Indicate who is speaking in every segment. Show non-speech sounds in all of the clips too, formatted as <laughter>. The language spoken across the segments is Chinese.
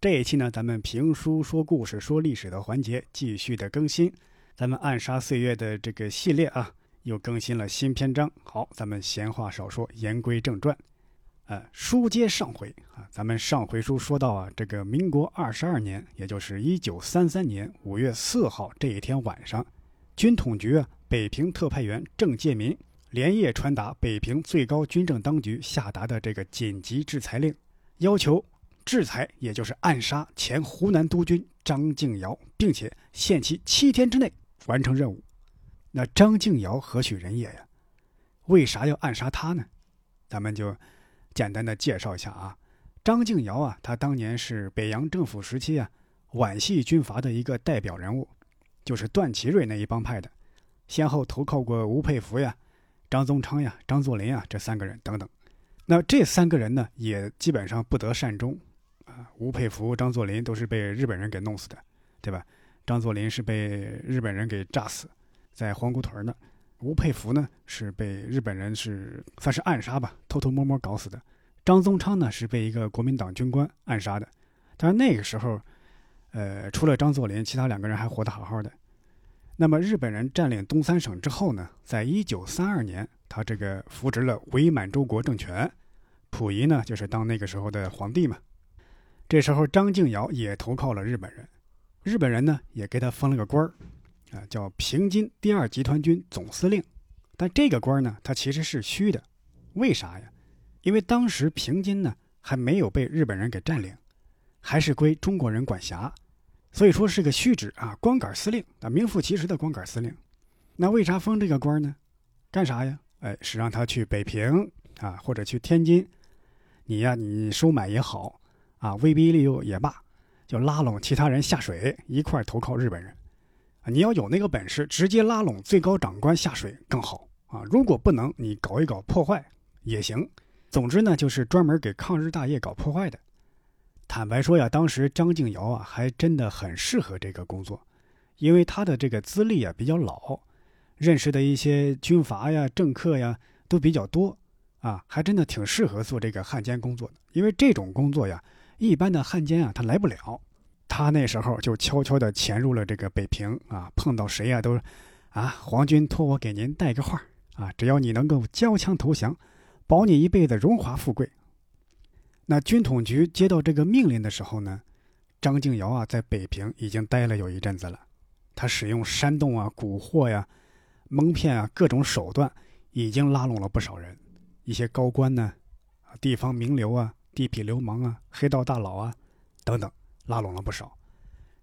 Speaker 1: 这一期呢，咱们评书说故事说历史的环节继续的更新，咱们暗杀岁月的这个系列啊，又更新了新篇章。好，咱们闲话少说，言归正传。呃，书接上回啊，咱们上回书说到啊，这个民国二十二年，也就是一九三三年五月四号这一天晚上，军统局啊北平特派员郑介民连夜传达北平最高军政当局下达的这个紧急制裁令，要求。制裁，也就是暗杀前湖南督军张敬尧，并且限期七天之内完成任务。那张敬尧何许人也呀？为啥要暗杀他呢？咱们就简单的介绍一下啊。张敬尧啊，他当年是北洋政府时期啊皖系军阀的一个代表人物，就是段祺瑞那一帮派的，先后投靠过吴佩孚呀、张宗昌呀、张作霖啊这三个人等等。那这三个人呢，也基本上不得善终。吴佩孚、张作霖都是被日本人给弄死的，对吧？张作霖是被日本人给炸死在黄姑屯呢。吴佩孚呢是被日本人是算是暗杀吧，偷偷摸摸搞死的。张宗昌呢是被一个国民党军官暗杀的。但是那个时候，呃，除了张作霖，其他两个人还活得好好的。那么日本人占领东三省之后呢，在一九三二年，他这个扶植了伪满洲国政权，溥仪呢就是当那个时候的皇帝嘛。这时候，张敬尧也投靠了日本人，日本人呢也给他封了个官儿，啊，叫平津第二集团军总司令。但这个官儿呢，他其实是虚的，为啥呀？因为当时平津呢还没有被日本人给占领，还是归中国人管辖，所以说是个虚职啊，光杆司令啊，名副其实的光杆司令。那为啥封这个官儿呢？干啥呀？哎，是让他去北平啊，或者去天津，你呀，你收买也好。啊，威逼利诱也罢，就拉拢其他人下水一块投靠日本人。你要有那个本事，直接拉拢最高长官下水更好啊。如果不能，你搞一搞破坏也行。总之呢，就是专门给抗日大业搞破坏的。坦白说呀，当时张敬尧啊，还真的很适合这个工作，因为他的这个资历啊比较老，认识的一些军阀呀、政客呀都比较多啊，还真的挺适合做这个汉奸工作的。因为这种工作呀。一般的汉奸啊，他来不了。他那时候就悄悄地潜入了这个北平啊，碰到谁呀都，啊，皇军托我给您带个话啊，只要你能够交枪投降，保你一辈子荣华富贵。那军统局接到这个命令的时候呢，张敬尧啊在北平已经待了有一阵子了，他使用煽动啊、蛊惑呀、蒙骗啊各种手段，已经拉拢了不少人，一些高官呢，啊，地方名流啊。地痞流氓啊，黑道大佬啊，等等，拉拢了不少。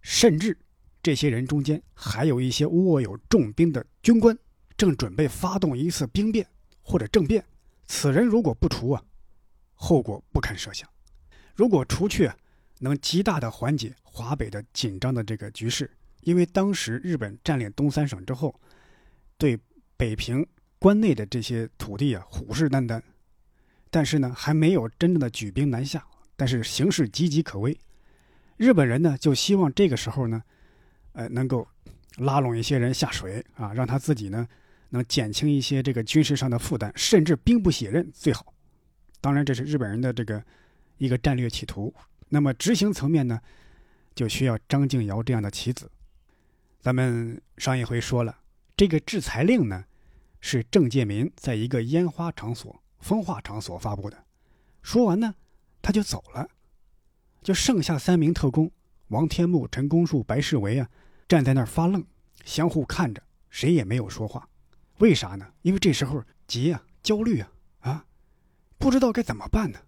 Speaker 1: 甚至这些人中间还有一些握有重兵的军官，正准备发动一次兵变或者政变。此人如果不除啊，后果不堪设想。如果除去，能极大的缓解华北的紧张的这个局势。因为当时日本占领东三省之后，对北平关内的这些土地啊，虎视眈眈。但是呢，还没有真正的举兵南下，但是形势岌岌可危。日本人呢，就希望这个时候呢，呃，能够拉拢一些人下水啊，让他自己呢能减轻一些这个军事上的负担，甚至兵不血刃最好。当然，这是日本人的这个一个战略企图。那么执行层面呢，就需要张敬尧这样的棋子。咱们上一回说了，这个制裁令呢，是郑介民在一个烟花场所。风化场所发布的，说完呢，他就走了，就剩下三名特工王天木、陈公树、白世维啊，站在那儿发愣，相互看着，谁也没有说话。为啥呢？因为这时候急啊，焦虑啊，啊，不知道该怎么办呢，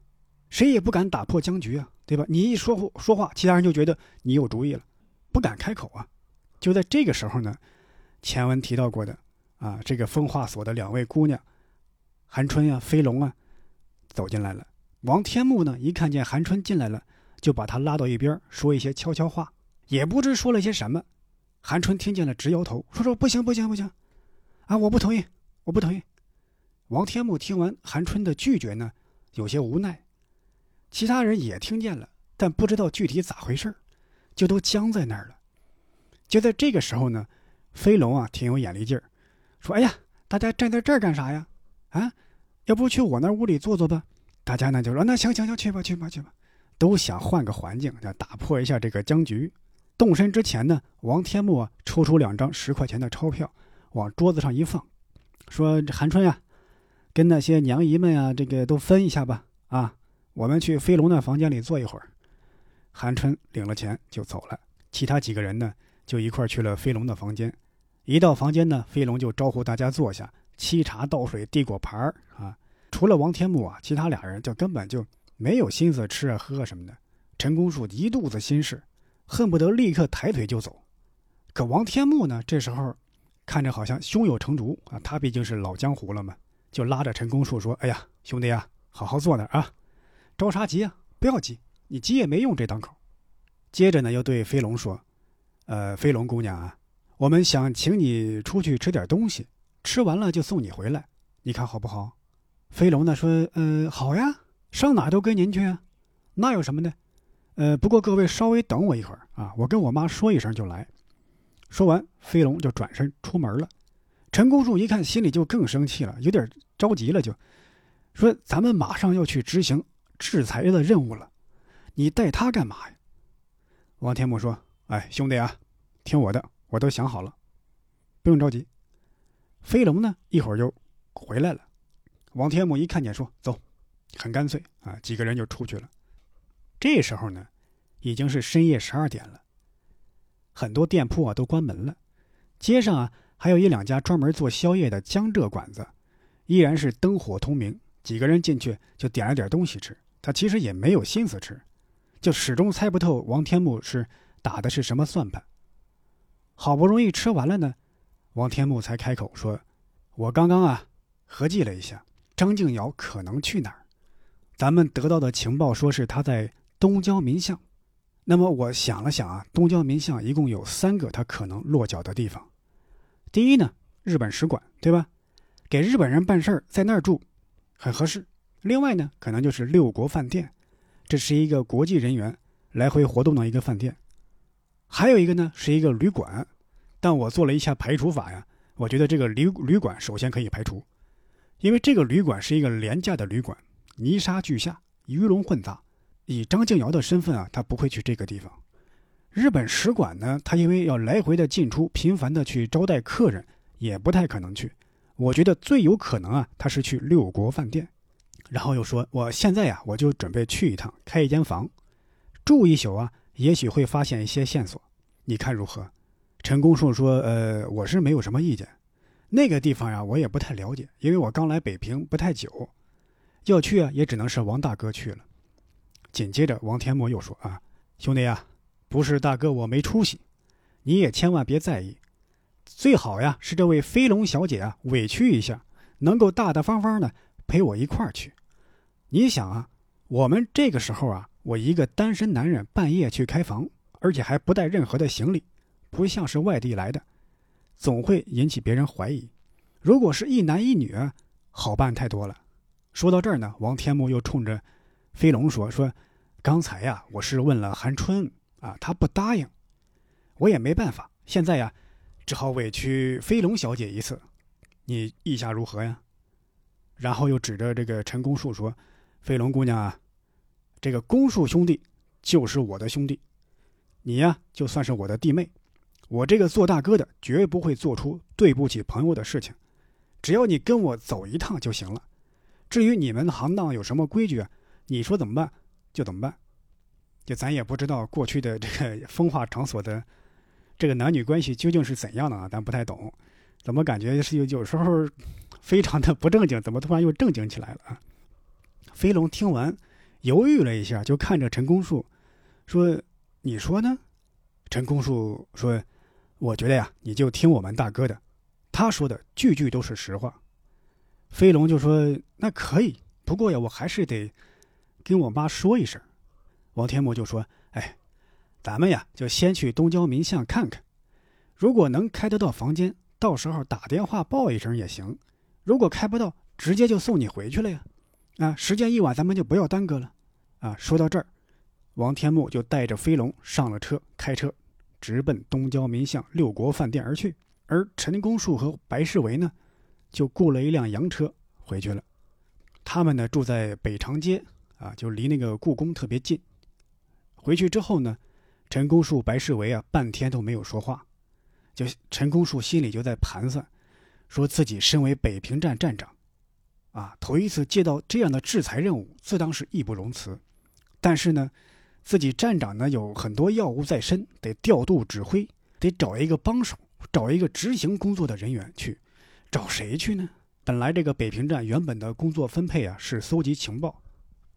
Speaker 1: 谁也不敢打破僵局啊，对吧？你一说说话，其他人就觉得你有主意了，不敢开口啊。就在这个时候呢，前文提到过的啊，这个风化所的两位姑娘。韩春呀，飞龙啊，走进来了。王天木呢，一看见韩春进来了，就把他拉到一边，说一些悄悄话，也不知说了些什么。韩春听见了，直摇头，说：“说不行，不行，不行，啊，我不同意，我不同意。”王天木听完韩春的拒绝呢，有些无奈。其他人也听见了，但不知道具体咋回事就都僵在那儿了。就在这个时候呢，飞龙啊，挺有眼力劲儿，说：“哎呀，大家站在这儿干啥呀？啊，要不去我那屋里坐坐吧？”大家呢就说：“那行行行，去吧去吧去吧。”都想换个环境，要打破一下这个僵局。动身之前呢，王天木抽出两张十块钱的钞票，往桌子上一放，说：“韩春呀，跟那些娘姨们呀，这个都分一下吧。啊，我们去飞龙的房间里坐一会儿。”韩春领了钱就走了，其他几个人呢就一块去了飞龙的房间。一到房间呢，飞龙就招呼大家坐下，沏茶倒水，递果盘儿啊。除了王天木啊，其他俩人就根本就没有心思吃啊喝什么的。陈公树一肚子心事。恨不得立刻抬腿就走，可王天木呢？这时候看着好像胸有成竹啊，他毕竟是老江湖了嘛，就拉着陈公树说：“哎呀，兄弟啊，好好坐那儿啊，着啥急啊？不要急，你急也没用这档口。”接着呢，又对飞龙说：“呃，飞龙姑娘啊，我们想请你出去吃点东西，吃完了就送你回来，你看好不好？”飞龙呢说：“呃，好呀，上哪都跟您去啊，那有什么的。”呃，不过各位稍微等我一会儿啊，我跟我妈说一声就来。说完，飞龙就转身出门了。陈公树一看，心里就更生气了，有点着急了，就说：“咱们马上要去执行制裁的任务了，你带他干嘛呀？”王天木说：“哎，兄弟啊，听我的，我都想好了，不用着急。”飞龙呢，一会儿就回来了。王天木一看见，说：“走，很干脆啊。”几个人就出去了。这时候呢，已经是深夜十二点了。很多店铺啊都关门了，街上啊还有一两家专门做宵夜的江浙馆子，依然是灯火通明。几个人进去就点了点东西吃，他其实也没有心思吃，就始终猜不透王天木是打的是什么算盘。好不容易吃完了呢，王天木才开口说：“我刚刚啊合计了一下，张静瑶可能去哪儿？咱们得到的情报说是他在。”东郊民巷，那么我想了想啊，东郊民巷一共有三个他可能落脚的地方。第一呢，日本使馆，对吧？给日本人办事儿，在那儿住，很合适。另外呢，可能就是六国饭店，这是一个国际人员来回活动的一个饭店。还有一个呢，是一个旅馆，但我做了一下排除法呀，我觉得这个旅旅馆首先可以排除，因为这个旅馆是一个廉价的旅馆，泥沙俱下，鱼龙混杂。以张静瑶的身份啊，他不会去这个地方。日本使馆呢，他因为要来回的进出，频繁的去招待客人，也不太可能去。我觉得最有可能啊，他是去六国饭店。然后又说，我现在呀，我就准备去一趟，开一间房，住一宿啊，也许会发现一些线索。你看如何？陈公树说，呃，我是没有什么意见。那个地方呀，我也不太了解，因为我刚来北平不太久，要去啊，也只能是王大哥去了。紧接着，王天墨又说：“啊，兄弟呀，不是大哥我没出息，你也千万别在意。最好呀是这位飞龙小姐啊，委屈一下，能够大大方方的陪我一块儿去。你想啊，我们这个时候啊，我一个单身男人半夜去开房，而且还不带任何的行李，不像是外地来的，总会引起别人怀疑。如果是一男一女，好办太多了。说到这儿呢，王天木又冲着飞龙说说。”刚才呀，我是问了韩春啊，他不答应，我也没办法。现在呀，只好委屈飞龙小姐一次，你意下如何呀？然后又指着这个陈公树说：“飞龙姑娘啊，这个公树兄弟就是我的兄弟，你呀就算是我的弟妹。我这个做大哥的绝不会做出对不起朋友的事情，只要你跟我走一趟就行了。至于你们行当有什么规矩啊，你说怎么办？”就怎么办？就咱也不知道过去的这个 <laughs> 风化场所的这个男女关系究竟是怎样的啊？咱不太懂，怎么感觉是有有时候非常的不正经，怎么突然又正经起来了啊？飞龙听完犹豫了一下，就看着陈公树说：“你说呢？”陈公树说：“我觉得呀，你就听我们大哥的，他说的句句都是实话。”飞龙就说：“那可以，不过呀，我还是得。”跟我妈说一声，王天木就说：“哎，咱们呀，就先去东郊民巷看看，如果能开得到房间，到时候打电话报一声也行；如果开不到，直接就送你回去了呀。啊，时间一晚，咱们就不要耽搁了。啊，说到这儿，王天木就带着飞龙上了车，开车直奔东郊民巷六国饭店而去。而陈公树和白世维呢，就雇了一辆洋车回去了。他们呢住在北长街，啊，就离那个故宫特别近。回去之后呢，陈公树、白世维啊，半天都没有说话。就陈公树心里就在盘算，说自己身为北平站站长，啊，头一次接到这样的制裁任务，自当是义不容辞。但是呢，自己站长呢有很多要务在身，得调度指挥，得找一个帮手，找一个执行工作的人员去，找谁去呢？本来这个北平站原本的工作分配啊是搜集情报，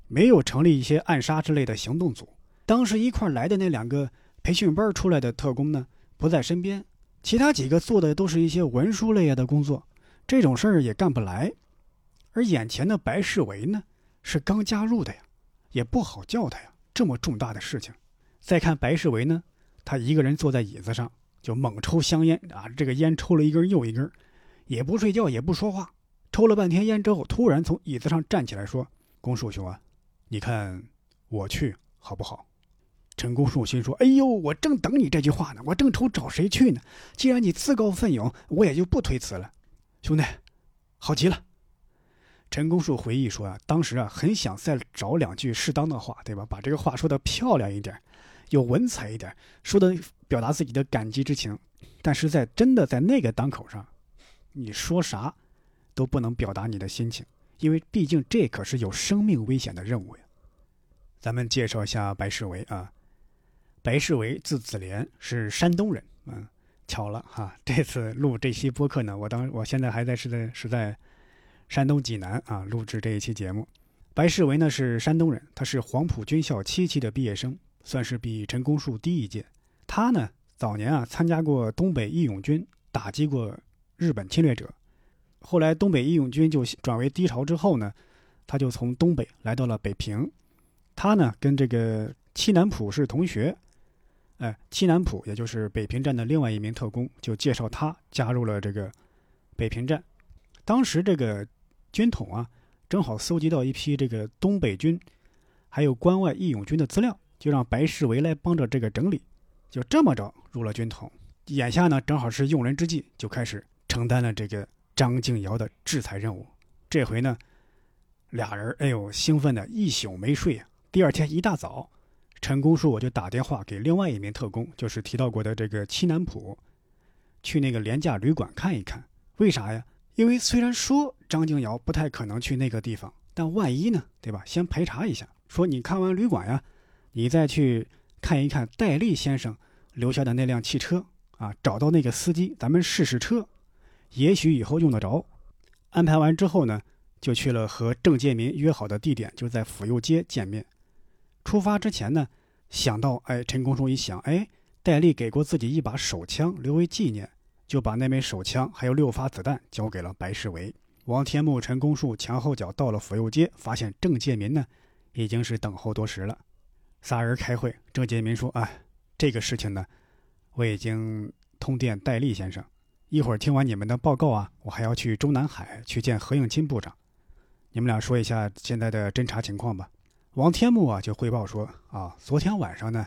Speaker 1: 没有成立一些暗杀之类的行动组。当时一块来的那两个培训班出来的特工呢，不在身边，其他几个做的都是一些文书类的工作，这种事儿也干不来。而眼前的白世维呢，是刚加入的呀，也不好叫他呀，这么重大的事情。再看白世维呢，他一个人坐在椅子上，就猛抽香烟啊，这个烟抽了一根又一根，也不睡觉，也不说话，抽了半天烟之后，突然从椅子上站起来说：“公树兄啊，你看我去好不好？”陈公树心说：“哎呦，我正等你这句话呢，我正愁找谁去呢。既然你自告奋勇，我也就不推辞了。兄弟，好极了。”陈公树回忆说：“啊，当时啊，很想再找两句适当的话，对吧？把这个话说得漂亮一点，有文采一点，说的表达自己的感激之情。但是在真的在那个当口上，你说啥都不能表达你的心情，因为毕竟这可是有生命危险的任务呀。”咱们介绍一下白世维啊。白世维字子廉，是山东人。嗯，巧了哈，这次录这期播客呢，我当我现在还在是在是在山东济南啊录制这一期节目。白世维呢是山东人，他是黄埔军校七期的毕业生，算是比陈公树低一届。他呢早年啊参加过东北义勇军，打击过日本侵略者。后来东北义勇军就转为低潮之后呢，他就从东北来到了北平。他呢跟这个戚南浦是同学。哎，戚南浦，也就是北平站的另外一名特工，就介绍他加入了这个北平站。当时这个军统啊，正好搜集到一批这个东北军还有关外义勇军的资料，就让白世维来帮着这个整理。就这么着入了军统。眼下呢，正好是用人之际，就开始承担了这个张敬尧的制裁任务。这回呢，俩人哎呦兴奋的一宿没睡啊。第二天一大早。陈公树我就打电话给另外一名特工，就是提到过的这个七南浦，去那个廉价旅馆看一看。为啥呀？因为虽然说张敬尧不太可能去那个地方，但万一呢，对吧？先排查一下。说你看完旅馆呀，你再去看一看戴笠先生留下的那辆汽车啊，找到那个司机，咱们试试车，也许以后用得着。安排完之后呢，就去了和郑介民约好的地点，就在府右街见面。出发之前呢，想到哎，陈公树一想，哎，戴笠给过自己一把手枪留为纪念，就把那枚手枪还有六发子弹交给了白世维。王天木、陈公树前后脚到了府右街，发现郑介民呢，已经是等候多时了。仨人开会，郑介民说：“哎，这个事情呢，我已经通电戴笠先生，一会儿听完你们的报告啊，我还要去中南海去见何应钦部长，你们俩说一下现在的侦查情况吧。”王天木啊，就汇报说啊，昨天晚上呢，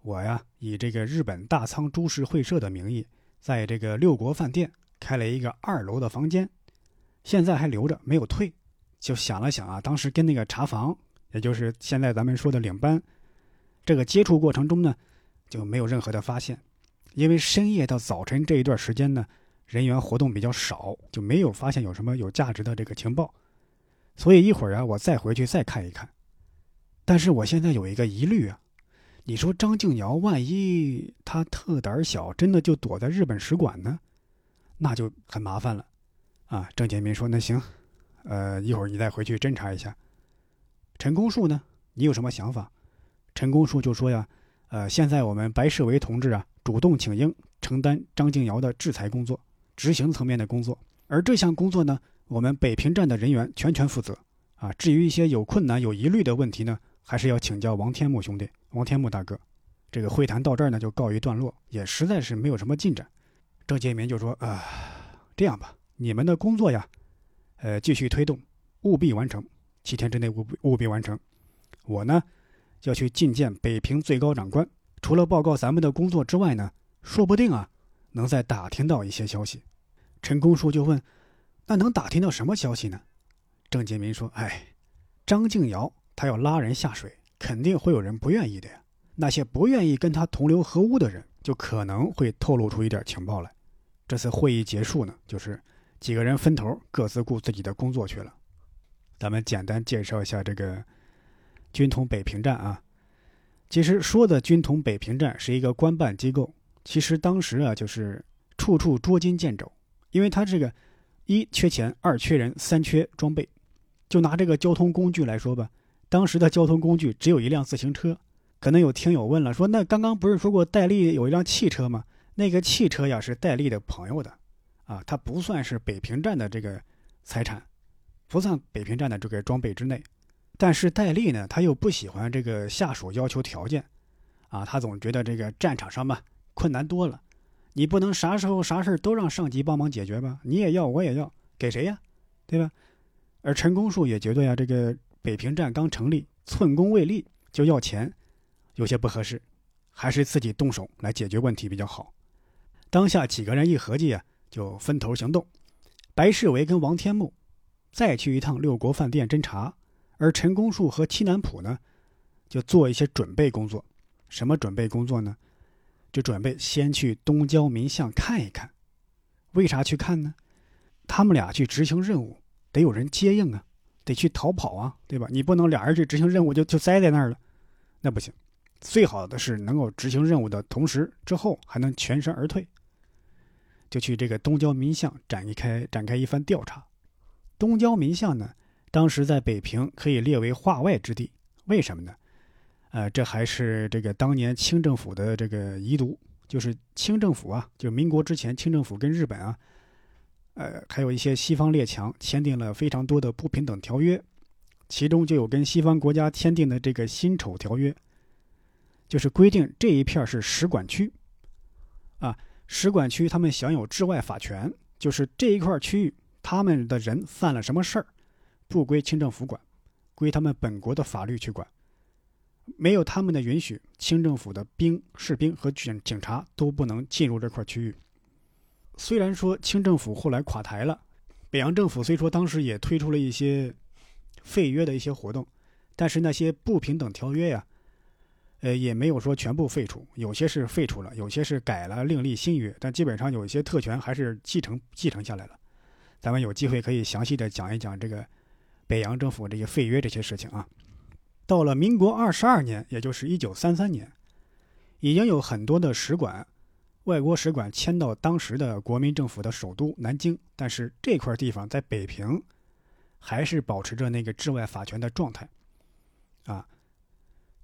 Speaker 1: 我呀以这个日本大仓株式会社的名义，在这个六国饭店开了一个二楼的房间，现在还留着没有退。就想了想啊，当时跟那个查房，也就是现在咱们说的领班，这个接触过程中呢，就没有任何的发现。因为深夜到早晨这一段时间呢，人员活动比较少，就没有发现有什么有价值的这个情报。所以一会儿啊，我再回去再看一看。但是我现在有一个疑虑啊，你说张敬尧万一他特胆小，真的就躲在日本使馆呢，那就很麻烦了，啊！郑建民说：“那行，呃，一会儿你再回去侦查一下。”陈公树呢，你有什么想法？陈公树就说呀：“呃，现在我们白世维同志啊，主动请缨承担张敬尧的制裁工作，执行层面的工作，而这项工作呢，我们北平站的人员全权负责。啊，至于一些有困难、有疑虑的问题呢？”还是要请教王天木兄弟、王天木大哥。这个会谈到这儿呢，就告一段落，也实在是没有什么进展。郑介民就说：“啊，这样吧，你们的工作呀，呃，继续推动，务必完成，七天之内务必务必完成。我呢，要去觐见北平最高长官，除了报告咱们的工作之外呢，说不定啊，能再打听到一些消息。”陈公树就问：“那能打听到什么消息呢？”郑介民说：“哎，张敬尧他要拉人下水，肯定会有人不愿意的呀。那些不愿意跟他同流合污的人，就可能会透露出一点情报来。这次会议结束呢，就是几个人分头各自顾自己的工作去了。咱们简单介绍一下这个军统北平站啊。其实说的军统北平站是一个官办机构，其实当时啊就是处处捉襟见肘，因为他这个一缺钱，二缺人，三缺装备。就拿这个交通工具来说吧，当时的交通工具只有一辆自行车。可能有听友问了，说那刚刚不是说过戴笠有一辆汽车吗？那个汽车呀是戴笠的朋友的，啊，它不算是北平站的这个财产，不算北平站的这个装备之内。但是戴笠呢，他又不喜欢这个下属要求条件，啊，他总觉得这个战场上嘛困难多了，你不能啥时候啥事都让上级帮忙解决吧？你也要，我也要，给谁呀？对吧？而陈公树也觉得呀，这个北平站刚成立，寸功未立就要钱。有些不合适，还是自己动手来解决问题比较好。当下几个人一合计啊，就分头行动。白世维跟王天木再去一趟六国饭店侦查，而陈公树和戚南浦呢，就做一些准备工作。什么准备工作呢？就准备先去东郊民巷看一看。为啥去看呢？他们俩去执行任务，得有人接应啊，得去逃跑啊，对吧？你不能俩人去执行任务就就栽在那儿了，那不行。最好的是能够执行任务的同时，之后还能全身而退。就去这个东郊民巷展一开展开一番调查。东郊民巷呢，当时在北平可以列为化外之地，为什么呢？呃，这还是这个当年清政府的这个遗毒，就是清政府啊，就民国之前，清政府跟日本啊，呃，还有一些西方列强签订了非常多的不平等条约，其中就有跟西方国家签订的这个辛丑条约。就是规定这一片是使馆区，啊，使馆区他们享有治外法权，就是这一块区域，他们的人犯了什么事儿，不归清政府管，归他们本国的法律去管，没有他们的允许，清政府的兵、士兵和警警察都不能进入这块区域。虽然说清政府后来垮台了，北洋政府虽说当时也推出了一些废约的一些活动，但是那些不平等条约呀。呃，也没有说全部废除，有些是废除了，有些是改了，另立新约，但基本上有一些特权还是继承继承下来了。咱们有机会可以详细的讲一讲这个北洋政府这些废约这些事情啊。到了民国二十二年，也就是一九三三年，已经有很多的使馆，外国使馆迁到当时的国民政府的首都南京，但是这块地方在北平，还是保持着那个治外法权的状态，啊。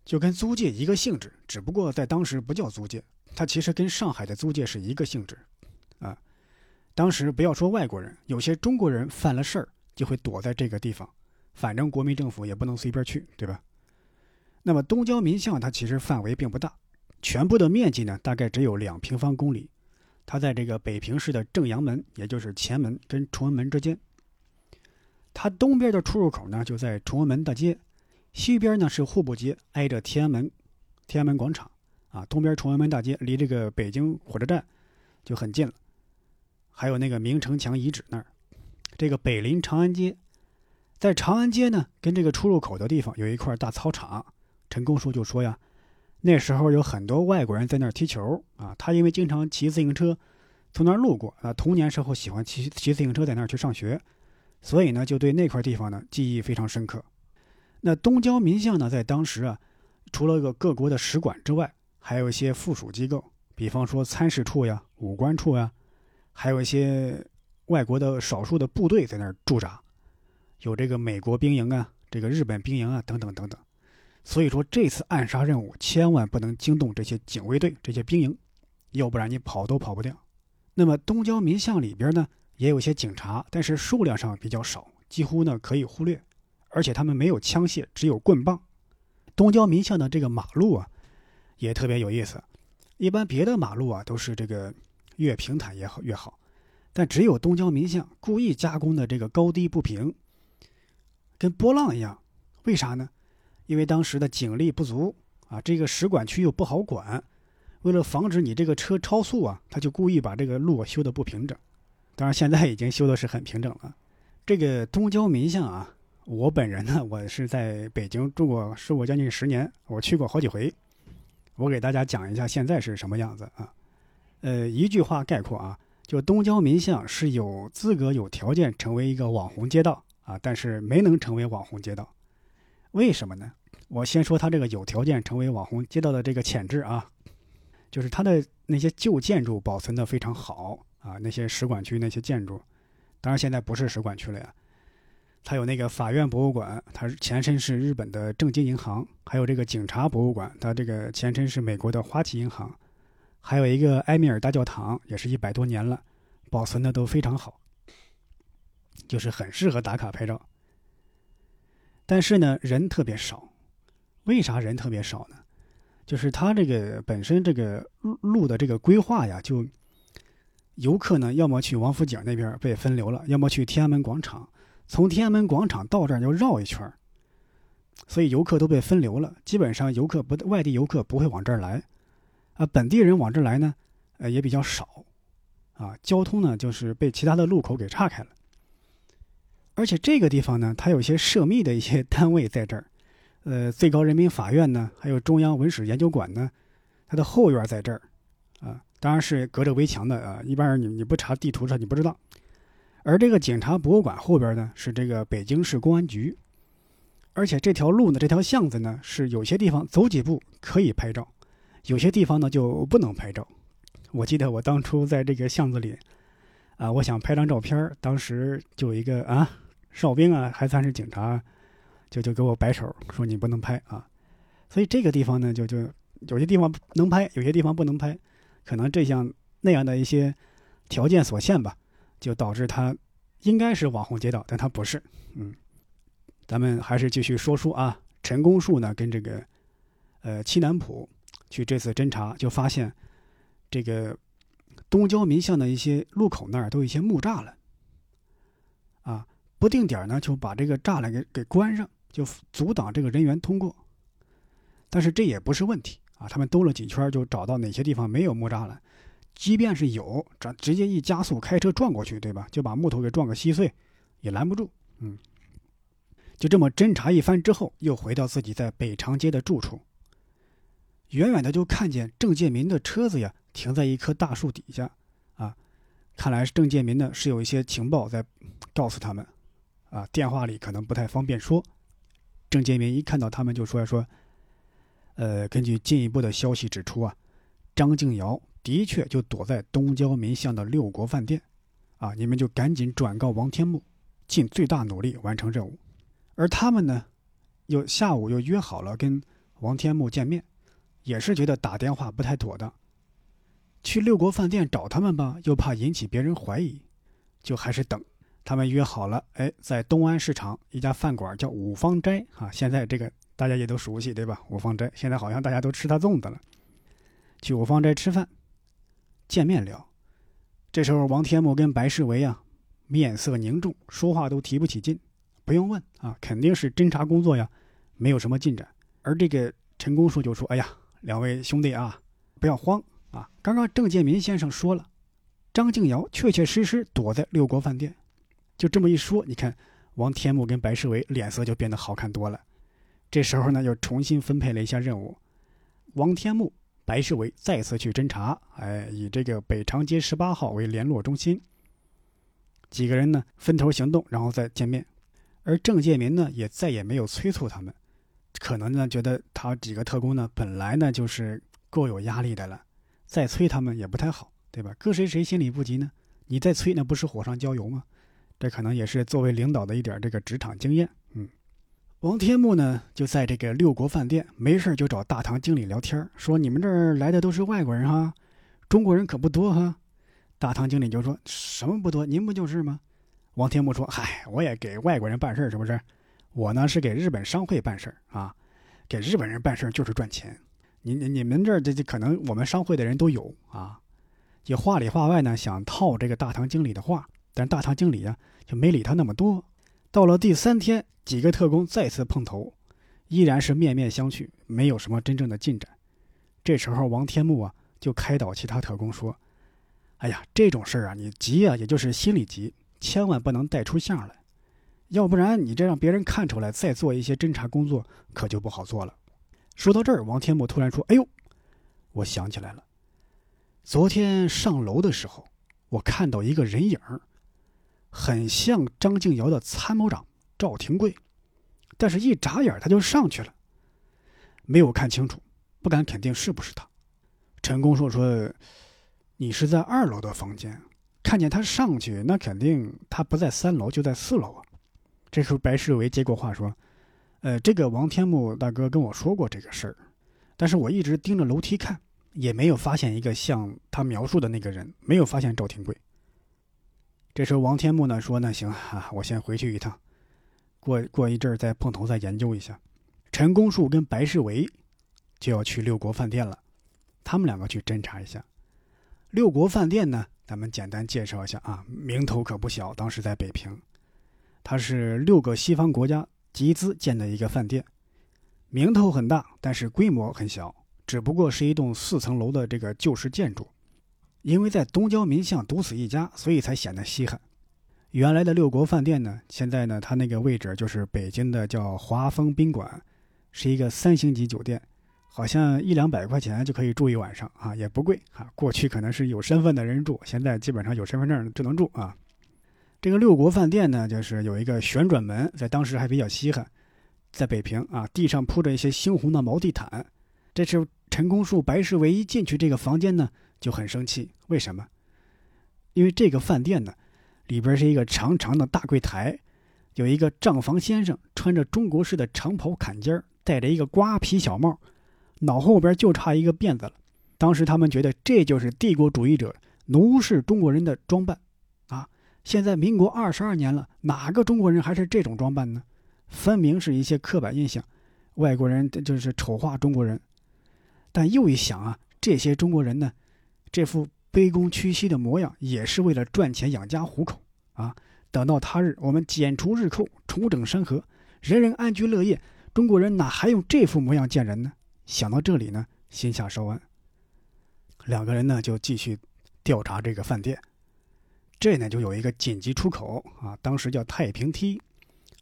Speaker 1: 就跟租界一个性质，只不过在当时不叫租界，它其实跟上海的租界是一个性质，啊，当时不要说外国人，有些中国人犯了事儿就会躲在这个地方，反正国民政府也不能随便去，对吧？那么东交民巷它其实范围并不大，全部的面积呢大概只有两平方公里，它在这个北平市的正阳门，也就是前门跟崇文门之间，它东边的出入口呢就在崇文门大街。西边呢是户部街，挨着天安门，天安门广场，啊，东边崇文门大街离这个北京火车站就很近了，还有那个明城墙遗址那儿，这个北临长安街，在长安街呢跟这个出入口的地方有一块大操场，陈公树就说呀，那时候有很多外国人在那儿踢球啊，他因为经常骑自行车从那儿路过啊，童年时候喜欢骑骑自行车在那儿去上学，所以呢就对那块地方呢记忆非常深刻。那东郊民巷呢，在当时啊，除了个各国的使馆之外，还有一些附属机构，比方说参事处呀、武官处呀，还有一些外国的少数的部队在那儿驻扎，有这个美国兵营啊、这个日本兵营啊等等等等。所以说，这次暗杀任务千万不能惊动这些警卫队、这些兵营，要不然你跑都跑不掉。那么东郊民巷里边呢，也有些警察，但是数量上比较少，几乎呢可以忽略。而且他们没有枪械，只有棍棒。东郊民巷的这个马路啊，也特别有意思。一般别的马路啊都是这个越平坦也好越好，但只有东郊民巷故意加工的这个高低不平，跟波浪一样。为啥呢？因为当时的警力不足啊，这个使馆区又不好管，为了防止你这个车超速啊，他就故意把这个路修的不平整。当然现在已经修的是很平整了。这个东郊民巷啊。我本人呢，我是在北京住过，住过将近十年，我去过好几回。我给大家讲一下现在是什么样子啊？呃，一句话概括啊，就东郊民巷是有资格、有条件成为一个网红街道啊，但是没能成为网红街道。为什么呢？我先说它这个有条件成为网红街道的这个潜质啊，就是它的那些旧建筑保存的非常好啊，那些使馆区那些建筑，当然现在不是使馆区了呀。它有那个法院博物馆，它前身是日本的正金银行；还有这个警察博物馆，它这个前身是美国的花旗银行；还有一个埃米尔大教堂，也是一百多年了，保存的都非常好，就是很适合打卡拍照。但是呢，人特别少。为啥人特别少呢？就是它这个本身这个路的这个规划呀，就游客呢，要么去王府井那边被分流了，要么去天安门广场。从天安门广场到这儿就绕一圈儿所以游客都被分流了。基本上游客不外地游客不会往这儿来，啊，本地人往这儿来呢，呃也比较少，啊，交通呢就是被其他的路口给岔开了。而且这个地方呢，它有些涉密的一些 <laughs> 单位在这儿，呃，最高人民法院呢，还有中央文史研究馆呢，它的后院在这儿，啊，当然是隔着围墙的啊，一般人你你不查地图上你不知道。而这个警察博物馆后边呢，是这个北京市公安局，而且这条路呢，这条巷子呢，是有些地方走几步可以拍照，有些地方呢就不能拍照。我记得我当初在这个巷子里，啊，我想拍张照片，当时就有一个啊哨兵啊，还算是警察，就就给我摆手说你不能拍啊。所以这个地方呢，就就有些地方能拍，有些地方不能拍，可能这项那样的一些条件所限吧。就导致它应该是网红街道，但它不是。嗯，咱们还是继续说书啊。陈公树呢，跟这个呃七南浦去这次侦查，就发现这个东郊民巷的一些路口那儿都有一些木栅栏，不定点呢就把这个栅栏给给关上，就阻挡这个人员通过。但是这也不是问题啊，他们兜了几圈就找到哪些地方没有木栅栏。即便是有，这直接一加速开车撞过去，对吧？就把木头给撞个稀碎，也拦不住。嗯，就这么侦查一番之后，又回到自己在北长街的住处。远远的就看见郑介民的车子呀，停在一棵大树底下。啊，看来是郑介民呢是有一些情报在告诉他们。啊，电话里可能不太方便说。郑建民一看到他们就说说，呃，根据进一步的消息指出啊，张静瑶。的确，就躲在东郊民巷的六国饭店，啊，你们就赶紧转告王天木，尽最大努力完成任务。而他们呢，又下午又约好了跟王天木见面，也是觉得打电话不太妥当。去六国饭店找他们吧，又怕引起别人怀疑，就还是等。他们约好了，哎，在东安市场一家饭馆叫五芳斋，啊，现在这个大家也都熟悉，对吧？五芳斋现在好像大家都吃他粽子了。去五芳斋吃饭。见面聊，这时候王天木跟白世维啊，面色凝重，说话都提不起劲。不用问啊，肯定是侦查工作呀，没有什么进展。而这个陈公树就说：“哎呀，两位兄弟啊，不要慌啊！刚刚郑建民先生说了，张静瑶确确实实躲在六国饭店。就这么一说，你看王天木跟白世维脸色就变得好看多了。这时候呢，又重新分配了一下任务，王天木。”白世维再次去侦查，哎，以这个北长街十八号为联络中心。几个人呢分头行动，然后再见面。而郑介民呢也再也没有催促他们，可能呢觉得他几个特工呢本来呢就是够有压力的了，再催他们也不太好，对吧？搁谁谁心里不急呢？你再催那不是火上浇油吗？这可能也是作为领导的一点这个职场经验，嗯。王天木呢，就在这个六国饭店，没事就找大堂经理聊天，说：“你们这儿来的都是外国人哈，中国人可不多哈。”大堂经理就说：“什么不多？您不就是吗？”王天木说：“嗨，我也给外国人办事儿是不是？我呢是给日本商会办事儿啊，给日本人办事儿就是赚钱。你你你们这儿这这可能我们商会的人都有啊，就话里话外呢想套这个大堂经理的话，但大堂经理呀就没理他那么多。到了第三天，几个特工再次碰头，依然是面面相觑，没有什么真正的进展。这时候王天木啊就开导其他特工说：“哎呀，这种事儿啊，你急啊，也就是心里急，千万不能带出相来，要不然你这让别人看出来，再做一些侦查工作可就不好做了。”说到这儿，王天木突然说：“哎呦，我想起来了，昨天上楼的时候，我看到一个人影儿，很像张静瑶的参谋长赵廷贵，但是一眨眼他就上去了，没有看清楚，不敢肯定是不是他。”陈公硕说：“你是在二楼的房间看见他上去，那肯定他不在三楼，就在四楼啊。”这时候白世维接过话说。呃，这个王天木大哥跟我说过这个事儿，但是我一直盯着楼梯看，也没有发现一个像他描述的那个人，没有发现赵廷贵。这时候王天木呢说：“那行啊，我先回去一趟，过过一阵儿再碰头再研究一下。”陈公树跟白世维就要去六国饭店了，他们两个去侦查一下。六国饭店呢，咱们简单介绍一下啊，名头可不小，当时在北平，它是六个西方国家。集资建的一个饭店，名头很大，但是规模很小，只不过是一栋四层楼的这个旧式建筑。因为在东郊民巷独此一家，所以才显得稀罕。原来的六国饭店呢，现在呢，它那个位置就是北京的叫华丰宾馆，是一个三星级酒店，好像一两百块钱就可以住一晚上啊，也不贵啊。过去可能是有身份的人住，现在基本上有身份证就能住啊。这个六国饭店呢，就是有一个旋转门，在当时还比较稀罕，在北平啊，地上铺着一些猩红的毛地毯。这是陈公树、白世维一进去这个房间呢，就很生气。为什么？因为这个饭店呢，里边是一个长长的大柜台，有一个账房先生穿着中国式的长袍坎肩儿戴着一个瓜皮小帽，脑后边就差一个辫子了。当时他们觉得这就是帝国主义者奴视中国人的装扮。啊现在民国二十二年了，哪个中国人还是这种装扮呢？分明是一些刻板印象，外国人就是丑化中国人。但又一想啊，这些中国人呢，这副卑躬屈膝的模样，也是为了赚钱养家糊口啊。等到他日我们剪除日寇，重整山河，人人安居乐业，中国人哪还用这副模样见人呢？想到这里呢，心下稍安。两个人呢，就继续调查这个饭店。这呢就有一个紧急出口啊，当时叫太平梯，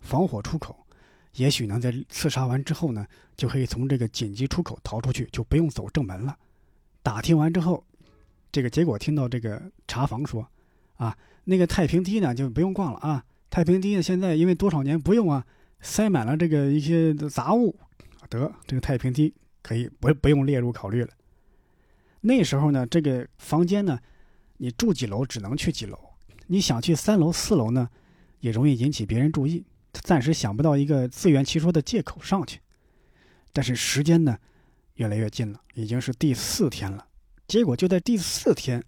Speaker 1: 防火出口，也许能在刺杀完之后呢，就可以从这个紧急出口逃出去，就不用走正门了。打听完之后，这个结果听到这个查房说，啊，那个太平梯呢就不用逛了啊，太平梯呢现在因为多少年不用啊，塞满了这个一些杂物，得这个太平梯可以不不用列入考虑了。那时候呢，这个房间呢。你住几楼只能去几楼，你想去三楼四楼呢，也容易引起别人注意。暂时想不到一个自圆其说的借口上去。但是时间呢，越来越近了，已经是第四天了。结果就在第四天，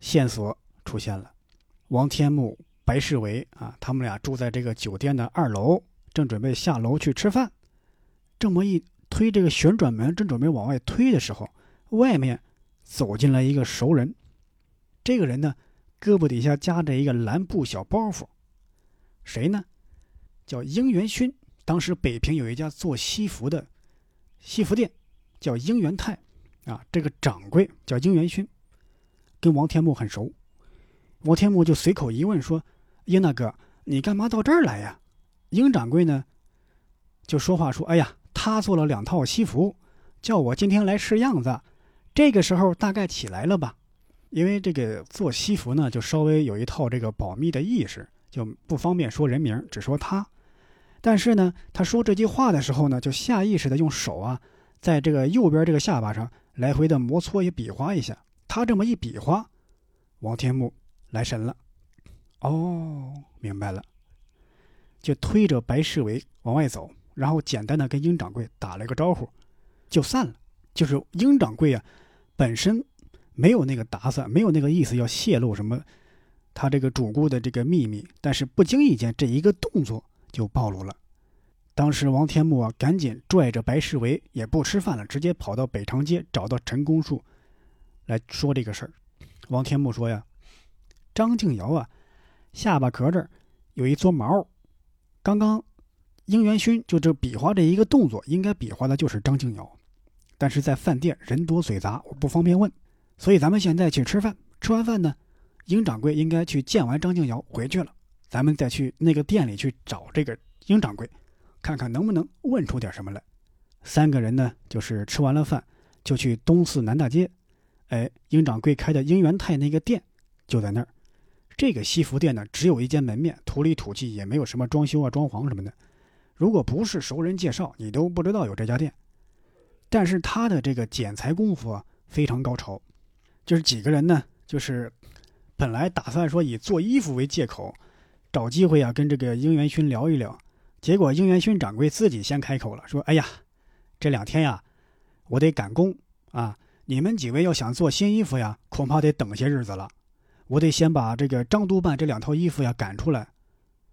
Speaker 1: 线索出现了。王天木、白世维啊，他们俩住在这个酒店的二楼，正准备下楼去吃饭。这么一推这个旋转门，正准备往外推的时候，外面走进来一个熟人。这个人呢，胳膊底下夹着一个蓝布小包袱，谁呢？叫英元勋。当时北平有一家做西服的西服店，叫英元泰，啊，这个掌柜叫英元勋，跟王天木很熟。王天木就随口一问说：“英大哥，你干嘛到这儿来呀？”英掌柜呢，就说话说：“哎呀，他做了两套西服，叫我今天来试样子。这个时候大概起来了吧。”因为这个做西服呢，就稍微有一套这个保密的意识，就不方便说人名，只说他。但是呢，他说这句话的时候呢，就下意识的用手啊，在这个右边这个下巴上来回的摩搓也比划一下。他这么一比划，王天木来神了，哦，明白了，就推着白世维往外走，然后简单的跟英掌柜打了个招呼，就散了。就是英掌柜啊，本身。没有那个打算，没有那个意思要泄露什么，他这个主顾的这个秘密。但是不经意间，这一个动作就暴露了。当时王天木啊，赶紧拽着白世维，也不吃饭了，直接跑到北长街找到陈公树，来说这个事儿。王天木说呀：“张静瑶啊，下巴壳这儿有一撮毛，刚刚应元勋就这比划这一个动作，应该比划的就是张静瑶，但是在饭店人多嘴杂，我不方便问，所以咱们现在去吃饭。吃完饭呢，英掌柜应该去见完张静瑶回去了，咱们再去那个店里去找这个英掌柜。”看看能不能问出点什么来。三个人呢，就是吃完了饭，就去东四南大街。哎，英掌柜开的英元泰那个店就在那儿。这个西服店呢，只有一间门面，土里土气，也没有什么装修啊、装潢什么的。如果不是熟人介绍，你都不知道有这家店。但是他的这个剪裁功夫啊，非常高超。就是几个人呢，就是本来打算说以做衣服为借口，找机会啊，跟这个英元勋聊一聊。结果，应元勋掌柜自己先开口了，说：“哎呀，这两天呀，我得赶工啊！你们几位要想做新衣服呀，恐怕得等些日子了。我得先把这个张督办这两套衣服呀赶出来，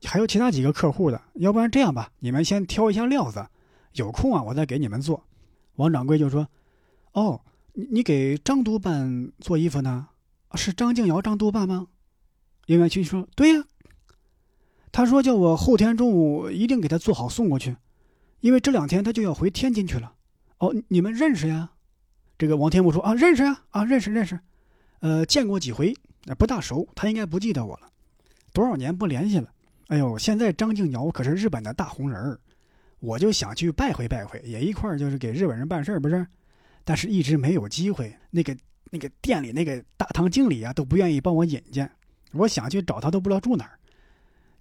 Speaker 1: 还有其他几个客户的。要不然这样吧，你们先挑一下料子，有空啊，我再给你们做。”王掌柜就说：“哦，你给张督办做衣服呢？是张静瑶张督办吗？”应元勋说：“对呀。”他说：“叫我后天中午一定给他做好送过去，因为这两天他就要回天津去了。哦，你们认识呀？”这个王天木说：“啊，认识呀，啊，认识认识，呃，见过几回，不大熟。他应该不记得我了，多少年不联系了。哎呦，现在张静瑶可是日本的大红人儿，我就想去拜会拜会，也一块儿就是给日本人办事儿，不是？但是一直没有机会。那个那个店里那个大堂经理啊，都不愿意帮我引荐。我想去找他，都不知道住哪儿。”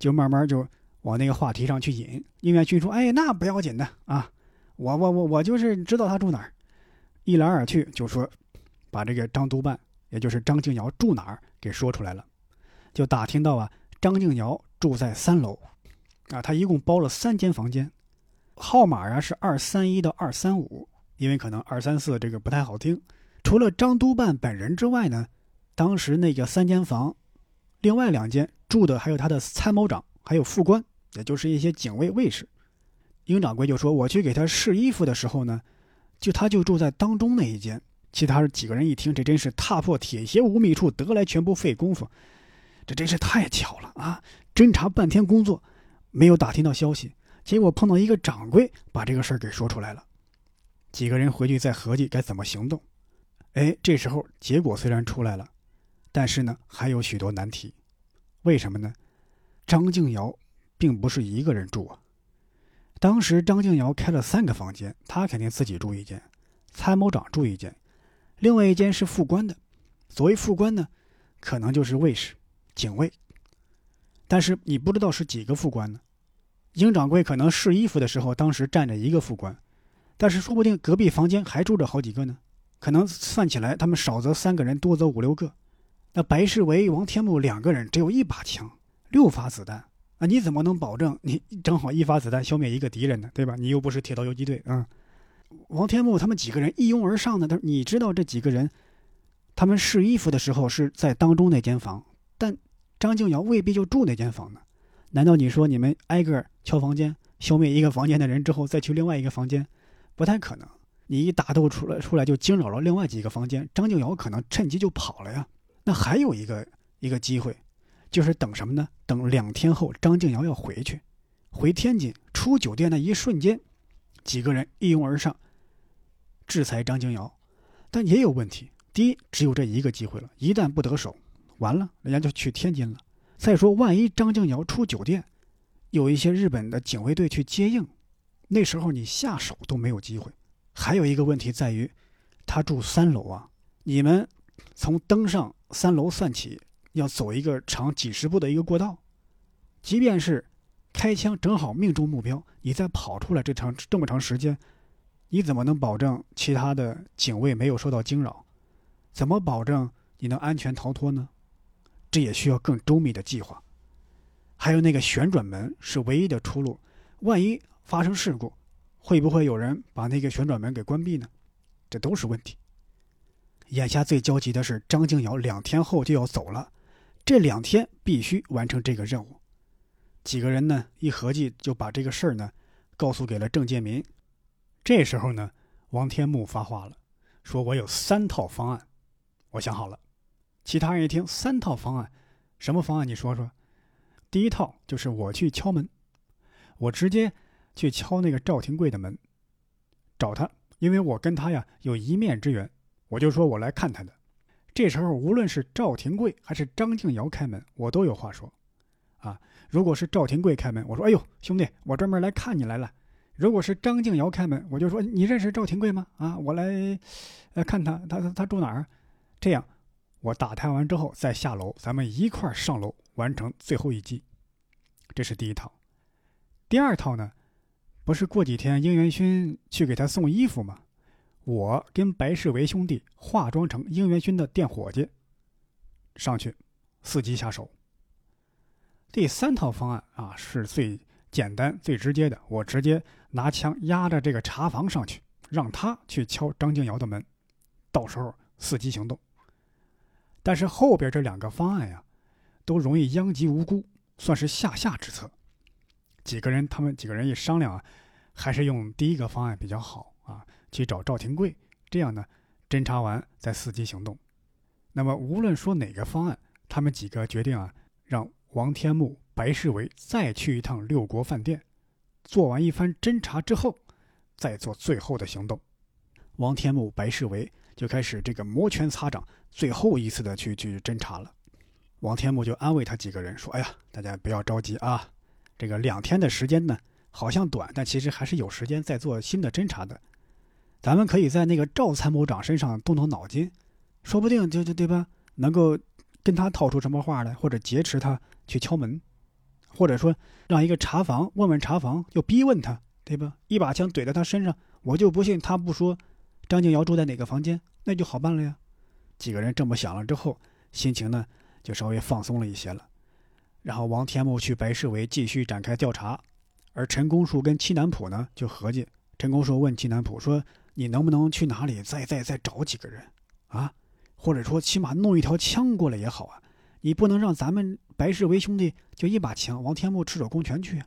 Speaker 1: 就慢慢就往那个话题上去引，应元勋说：“哎，那不要紧的啊，我我我我就是知道他住哪儿。”一来二去就说，把这个张督办，也就是张静瑶住哪儿给说出来了。就打听到啊，张静瑶住在三楼，啊，他一共包了三间房间，号码啊是二三一到二三五，因为可能二三四这个不太好听。除了张督办本人之外呢，当时那个三间房，另外两间。住的还有他的参谋长，还有副官，也就是一些警卫卫士。英掌柜就说：“我去给他试衣服的时候呢，就他就住在当中那一间。”其他几个人一听，这真是踏破铁鞋无觅处，得来全不费工夫。这真是太巧了啊！侦查半天工作，没有打听到消息，结果碰到一个掌柜，把这个事儿给说出来了。几个人回去再合计该怎么行动。哎，这时候结果虽然出来了，但是呢，还有许多难题。为什么呢？张静瑶并不是一个人住啊。当时张静瑶开了三个房间，他肯定自己住一间，参谋长住一间，另外一间是副官的。所谓副官呢，可能就是卫士、警卫。但是你不知道是几个副官呢？英掌柜可能试衣服的时候，当时站着一个副官，但是说不定隔壁房间还住着好几个呢。可能算起来，他们少则三个人，多则五六个。那白世维、王天木两个人只有一把枪，六发子弹啊！你怎么能保证你 <laughs> 正好一发子弹消灭一个敌人呢？对吧？你又不是铁道游击队啊！王天木他们几个人一拥而上呢。他说：“你知道这几个人，他们试衣服的时候是在当中那间房，但张静瑶未必就住那间房呢。难道你说你们挨个敲房间，消灭一个房间的人之后再去另外一个房间？不太可能。你一打斗出来，出来就惊扰了另外几个房间，张静瑶可能趁机就跑了呀。”那还有一个一个机会，就是等什么呢？等两天后张静瑶要回去，回天津出酒店那一瞬间，几个人一拥而上，制裁张静瑶。但也有问题，第一，只有这一个机会了，一旦不得手，完了，人家就去天津了。再说，万一张静瑶出酒店，有一些日本的警卫队去接应，那时候你下手都没有机会。还有一个问题在于，他住三楼啊，你们从登上。三楼算起，要走一个长几十步的一个过道，即便是开枪正好命中目标，你再跑出来这长这么长时间，你怎么能保证其他的警卫没有受到惊扰？怎么保证你能安全逃脱呢？这也需要更周密的计划。还有那个旋转门是唯一的出路，万一发生事故，会不会有人把那个旋转门给关闭呢？这都是问题。眼下最焦急的是张静瑶两天后就要走了，这两天必须完成这个任务。几个人呢一合计就把这个事儿呢告诉给了郑介民。这时候呢，王天木发话了，说我有三套方案，我想好了。其他人一听，三套方案，什么方案？你说说。第一套就是我去敲门，我直接去敲那个赵廷贵的门，找他，因为我跟他呀有一面之缘，我就说我来看他的。这时候无论是赵廷贵还是张静瑶开门，我都有话说。啊，如果是赵廷贵开门，我说：“哎呦，兄弟，我专门来看你来了。”如果是张静瑶开门，我就说：“你认识赵廷贵吗？”啊，我来，呃，看他，他他他住哪儿？这样。我打探完之后再下楼，咱们一块儿上楼完成最后一击。这是第一套。第二套呢，不是过几天应元勋去给他送衣服吗？我跟白世维兄弟化妆成应元勋的店伙计，上去伺机下手。第三套方案啊，是最简单、最直接的，我直接拿枪压着这个茶房上去，让他去敲张静瑶的门，到时候伺机行动。但是后边这两个方案呀，都容易殃及无辜，算是下下之策。几个人，他们几个人一商量啊，还是用第一个方案比较好啊，去找赵廷贵，这样呢，侦查完再伺机行动。那么无论说哪个方案，他们几个决定啊，让王天木、白世维再去一趟六国饭店，做完一番侦查之后，再做最后的行动。王天木、白世维就开始这个摩拳擦掌。最后一次的去去侦查了，王天木就安慰他几个人说：“哎呀，大家不要着急啊，这个两天的时间呢，好像短，但其实还是有时间再做新的侦查的。咱们可以在那个赵参谋长身上动动脑筋，说不定就就对吧，能够跟他套出什么话来，或者劫持他去敲门，或者说让一个茶房问问茶房，又逼问他，对吧？一把枪怼在他身上，我就不信他不说张静瑶住在哪个房间，那就好办了呀。”几个人这么想了之后，心情呢就稍微放松了一些了。然后王天木去白世维继续展开调查，而陈公树跟戚南浦呢就合计。陈公树问戚南浦说：“你能不能去哪里再再再找几个人啊？或者说起码弄一条枪过来也好啊？你不能让咱们白世维兄弟就一把枪，王天木赤手空拳去？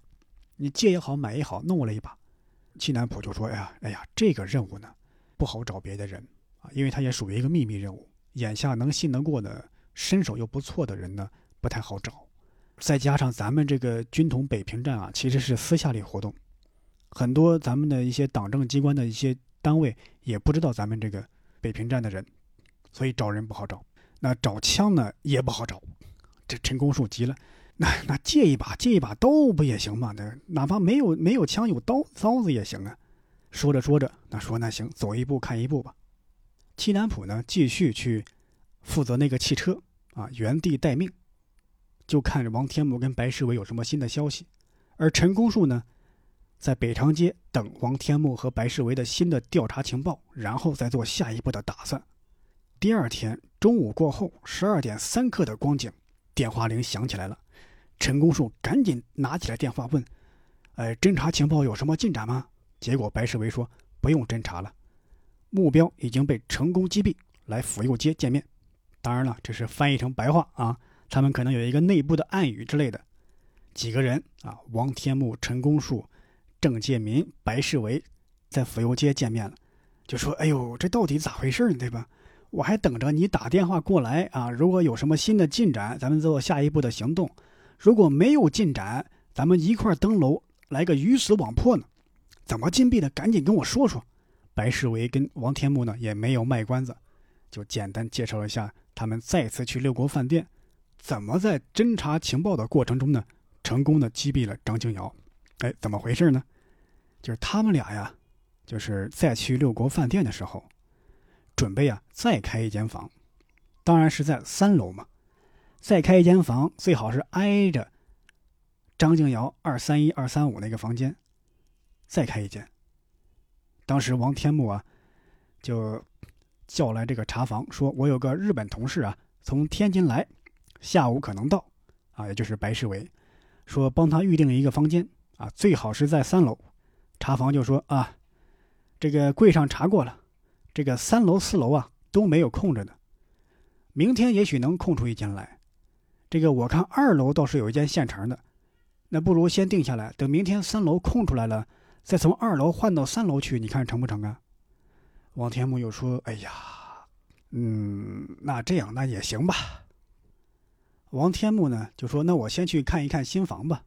Speaker 1: 你借也好，买也好，弄过来一把。”戚南浦就说：“哎呀，哎呀，这个任务呢不好找别的人啊，因为他也属于一个秘密任务。”眼下能信得过的、身手又不错的人呢，不太好找。再加上咱们这个军统北平站啊，其实是私下里活动，很多咱们的一些党政机关的一些单位也不知道咱们这个北平站的人，所以找人不好找。那找枪呢也不好找。这陈公树急了，那那借一把借一把刀不也行吗？那哪怕没有没有枪，有刀刀子也行啊。说着说着，那说那行，走一步看一步吧。七南浦呢，继续去负责那个汽车啊，原地待命，就看着王天木跟白世伟有什么新的消息。而陈公树呢，在北长街等王天木和白世维的新的调查情报，然后再做下一步的打算。第二天中午过后，十二点三刻的光景，电话铃响起来了。陈公树赶紧拿起来电话问：“哎，侦查情报有什么进展吗？”结果白世维说：“不用侦查了。”目标已经被成功击毙，来府右街见面。当然了，这是翻译成白话啊，他们可能有一个内部的暗语之类的。几个人啊，王天木、陈公树、郑介民、白世维，在府右街见面了，就说：“哎呦，这到底咋回事呢？对吧？我还等着你打电话过来啊。如果有什么新的进展，咱们做下一步的行动；如果没有进展，咱们一块登楼来个鱼死网破呢。怎么禁闭的？赶紧跟我说说。”白世维跟王天木呢也没有卖关子，就简单介绍了一下他们再次去六国饭店，怎么在侦查情报的过程中呢，成功的击毙了张静瑶。哎，怎么回事呢？就是他们俩呀，就是再去六国饭店的时候，准备啊再开一间房，当然是在三楼嘛，再开一间房最好是挨着张静瑶二三一二三五那个房间，再开一间。当时王天木啊，就叫来这个查房，说：“我有个日本同事啊，从天津来，下午可能到，啊，也就是白世伟，说帮他预定一个房间啊，最好是在三楼。”查房就说：“啊，这个柜上查过了，这个三楼、四楼啊都没有空着的，明天也许能空出一间来。这个我看二楼倒是有一间现成的，那不如先定下来，等明天三楼空出来了。”再从二楼换到三楼去，你看成不成啊？”王天木又说：“哎呀，嗯，那这样那也行吧。”王天木呢就说：“那我先去看一看新房吧。”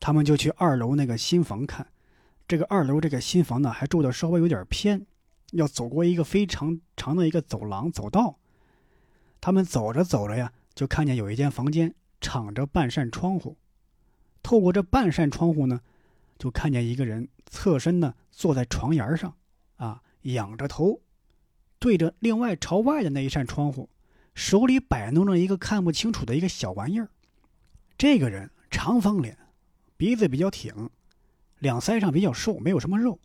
Speaker 1: 他们就去二楼那个新房看。这个二楼这个新房呢，还住的稍微有点偏，要走过一个非常长的一个走廊走道。他们走着走着呀，就看见有一间房间敞着半扇窗户，透过这半扇窗户呢，就看见一个人侧身呢坐在床沿上，啊，仰着头，对着另外朝外的那一扇窗户，手里摆弄着一个看不清楚的一个小玩意儿。这个人长方脸，鼻子比较挺。两腮上比较瘦，没有什么肉，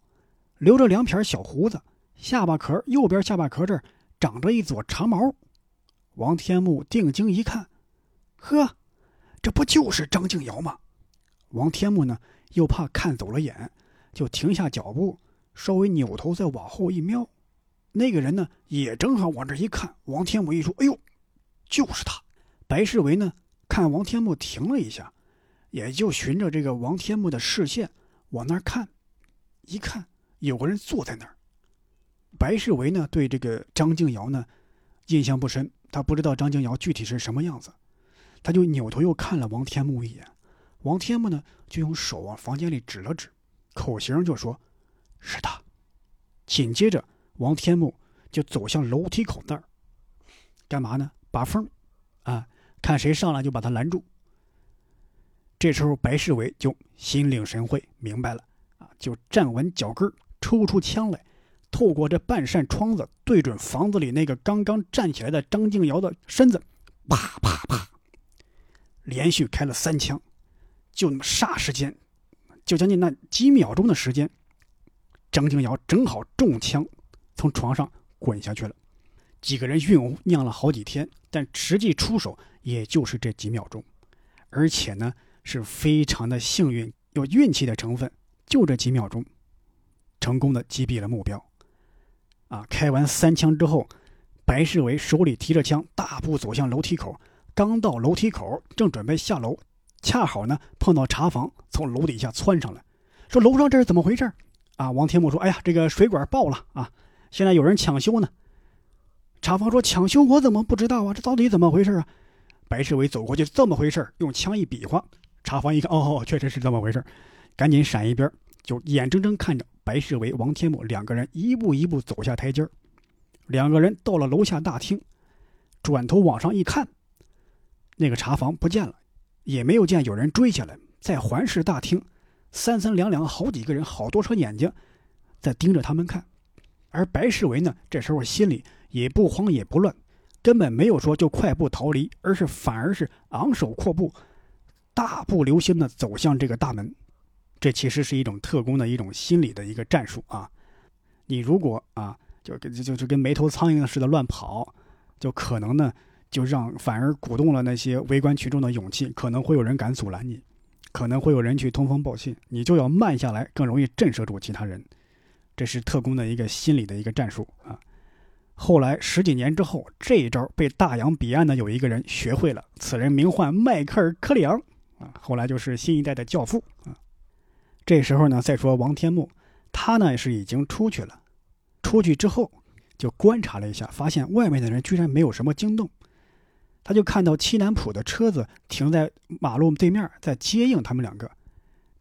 Speaker 1: 留着两撇小胡子，下巴壳右边下巴壳这儿长着一撮长毛。王天木定睛一看，呵，这不就是张静瑶吗？王天木呢，又怕看走了眼，就停下脚步，稍微扭头再往后一瞄，那个人呢，也正好往这一看。王天木一说：“哎呦，就是他！”白世维呢，看王天木停了一下，也就循着这个王天木的视线。往那儿看，一看有个人坐在那儿。白世维呢，对这个张静瑶呢印象不深，他不知道张静瑶具体是什么样子，他就扭头又看了王天木一眼。王天木呢就用手往房间里指了指，口型就说：“是他。”紧接着，王天木就走向楼梯口那儿，干嘛呢？把风，啊，看谁上来就把他拦住。这时候，白世伟就心领神会，明白了啊，就站稳脚跟，抽出枪来，透过这半扇窗子，对准房子里那个刚刚站起来的张静瑶的身子，啪啪啪，连续开了三枪。就那么霎时间，就将近那几秒钟的时间，张静瑶正好中枪，从床上滚下去了。几个人酝酿了好几天，但实际出手也就是这几秒钟，而且呢。是非常的幸运，有运气的成分，就这几秒钟，成功的击毙了目标。啊！开完三枪之后，白世伟手里提着枪，大步走向楼梯口。刚到楼梯口，正准备下楼，恰好呢碰到茶房从楼底下窜上来，说：“楼上这是怎么回事？”啊！王天木说：“哎呀，这个水管爆了啊！现在有人抢修呢。”茶房说：“抢修我怎么不知道啊？这到底怎么回事啊？”白世伟走过去，这么回事用枪一比划。茶房一看，哦，确实是这么回事赶紧闪一边，就眼睁睁看着白世伟、王天木两个人一步一步走下台阶两个人到了楼下大厅，转头往上一看，那个茶房不见了，也没有见有人追下来。再环视大厅，三三两两好几个人，好多双眼睛在盯着他们看。而白世维呢，这时候心里也不慌也不乱，根本没有说就快步逃离，而是反而是昂首阔步。大步流星的走向这个大门，这其实是一种特工的一种心理的一个战术啊！你如果啊，就跟就就跟没头苍蝇似的乱跑，就可能呢，就让反而鼓动了那些围观群众的勇气，可能会有人敢阻拦你，可能会有人去通风报信，你就要慢下来，更容易震慑住其他人。这是特工的一个心理的一个战术啊！后来十几年之后，这一招被大洋彼岸的有一个人学会了，此人名唤迈克尔·克里昂。啊，后来就是新一代的教父啊。这时候呢，再说王天木，他呢是已经出去了。出去之后，就观察了一下，发现外面的人居然没有什么惊动。他就看到七南浦的车子停在马路对面，在接应他们两个。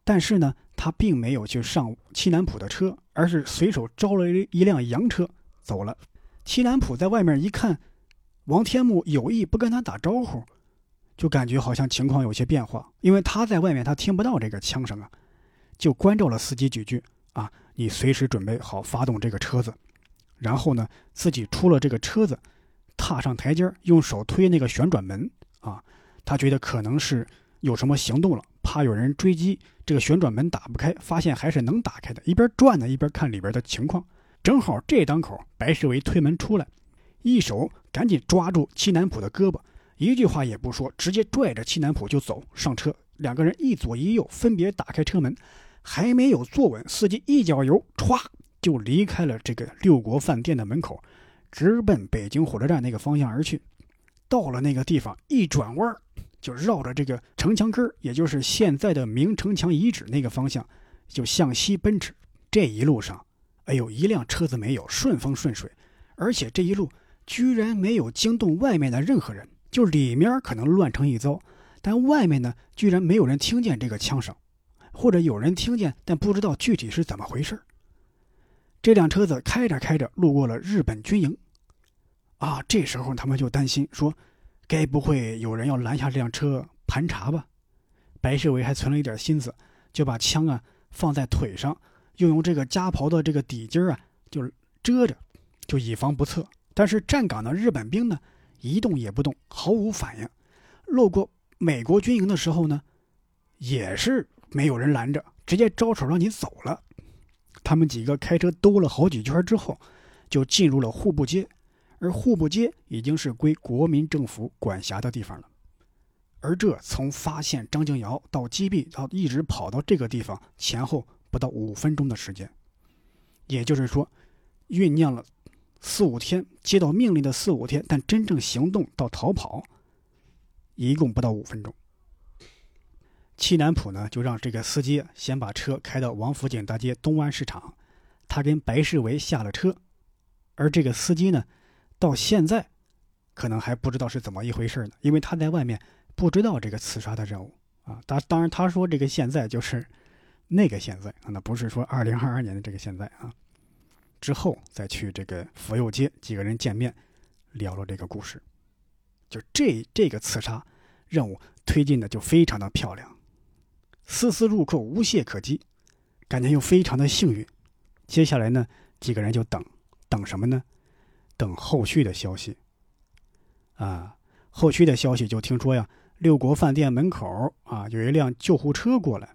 Speaker 1: 但是呢，他并没有去上七南浦的车，而是随手招了一一辆洋车走了。七南浦在外面一看，王天木有意不跟他打招呼。就感觉好像情况有些变化，因为他在外面，他听不到这个枪声啊，就关照了司机几句啊，你随时准备好发动这个车子，然后呢，自己出了这个车子，踏上台阶，用手推那个旋转门啊，他觉得可能是有什么行动了，怕有人追击，这个旋转门打不开，发现还是能打开的，一边转呢，一边看里边的情况，正好这当口，白世维推门出来，一手赶紧抓住七南浦的胳膊。一句话也不说，直接拽着七南普就走上车。两个人一左一右，分别打开车门，还没有坐稳，司机一脚油，歘就离开了这个六国饭店的门口，直奔北京火车站那个方向而去。到了那个地方，一转弯就绕着这个城墙根也就是现在的明城墙遗址那个方向，就向西奔驰。这一路上，哎呦，一辆车子没有，顺风顺水，而且这一路居然没有惊动外面的任何人，就里面可能乱成一糟，但外面呢，居然没有人听见这个枪声，或者有人听见，但不知道具体是怎么回事。这辆车子开着开着，路过了日本军营，啊，这时候他们就担心说，该不会有人要拦下这辆车盘查吧？白世伟还存了一点心思，就把枪啊放在腿上。又用这个夹袍的这个底襟啊，就遮着，就以防不测。但是站岗的日本兵呢，一动也不动，毫无反应。路过美国军营的时候呢，也是没有人拦着，直接招手让你走了。他们几个开车兜了好几圈之后，就进入了户部街，而户部街已经是归国民政府管辖的地方了。而这从发现张敬尧到击毙，到一直跑到这个地方前后。不到五分钟的时间，也就是说，酝酿了四五天，接到命令的四五天，但真正行动到逃跑，一共不到五分钟。戚南浦呢，就让这个司机先把车开到王府井大街东湾市场，他跟白世维下了车，而这个司机呢，到现在可能还不知道是怎么一回事呢，因为他在外面不知道这个刺杀的任务啊。他当然他说这个现在就是。那个现在啊，那不是说二零二二年的这个现在啊，之后再去这个福佑街几个人见面，聊了这个故事，就这这个刺杀任务推进的就非常的漂亮，丝丝入扣，无懈可击，感觉又非常的幸运。接下来呢，几个人就等等什么呢？等后续的消息。啊，后续的消息就听说呀，六国饭店门口啊有一辆救护车过来。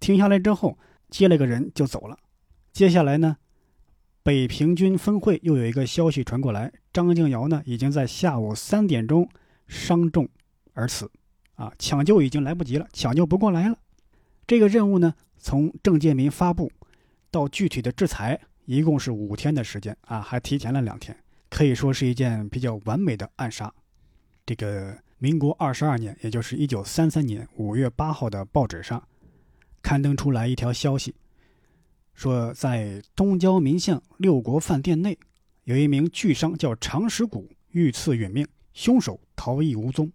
Speaker 1: 停下来之后，接了个人就走了。接下来呢，北平军分会又有一个消息传过来，张敬尧呢已经在下午三点钟伤重而死，啊，抢救已经来不及了，抢救不过来了。这个任务呢，从郑介民发布到具体的制裁，一共是五天的时间啊，还提前了两天，可以说是一件比较完美的暗杀。这个民国二十二年，也就是一九三三年五月八号的报纸上。刊登出来一条消息，说在东郊民巷六国饭店内，有一名巨商叫常石谷遇刺殒命，凶手逃逸无踪。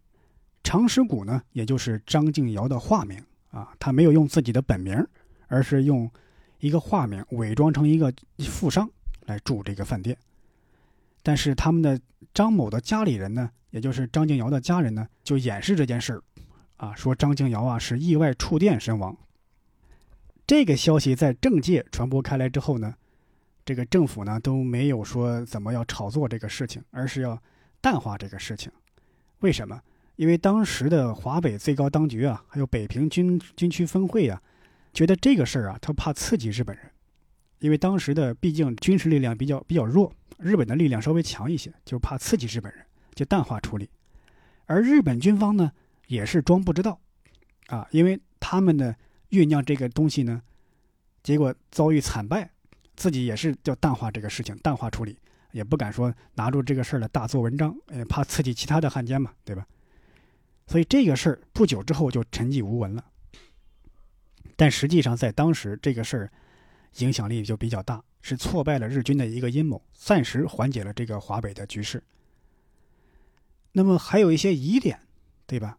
Speaker 1: 常石谷呢，也就是张敬尧的化名啊，他没有用自己的本名，而是用一个化名伪装成一个富商来住这个饭店。但是他们的张某的家里人呢，也就是张敬尧的家人呢，就掩饰这件事儿，啊，说张敬尧啊是意外触电身亡。这个消息在政界传播开来之后呢，这个政府呢都没有说怎么要炒作这个事情，而是要淡化这个事情。为什么？因为当时的华北最高当局啊，还有北平军军区分会啊，觉得这个事儿啊，他怕刺激日本人，因为当时的毕竟军事力量比较比较弱，日本的力量稍微强一些，就怕刺激日本人，就淡化处理。而日本军方呢，也是装不知道，啊，因为他们的。酝酿这个东西呢，结果遭遇惨败，自己也是叫淡化这个事情，淡化处理，也不敢说拿住这个事儿来大做文章，也怕刺激其他的汉奸嘛，对吧？所以这个事儿不久之后就沉寂无闻了。但实际上在当时，这个事儿影响力就比较大，是挫败了日军的一个阴谋，暂时缓解了这个华北的局势。那么还有一些疑点，对吧？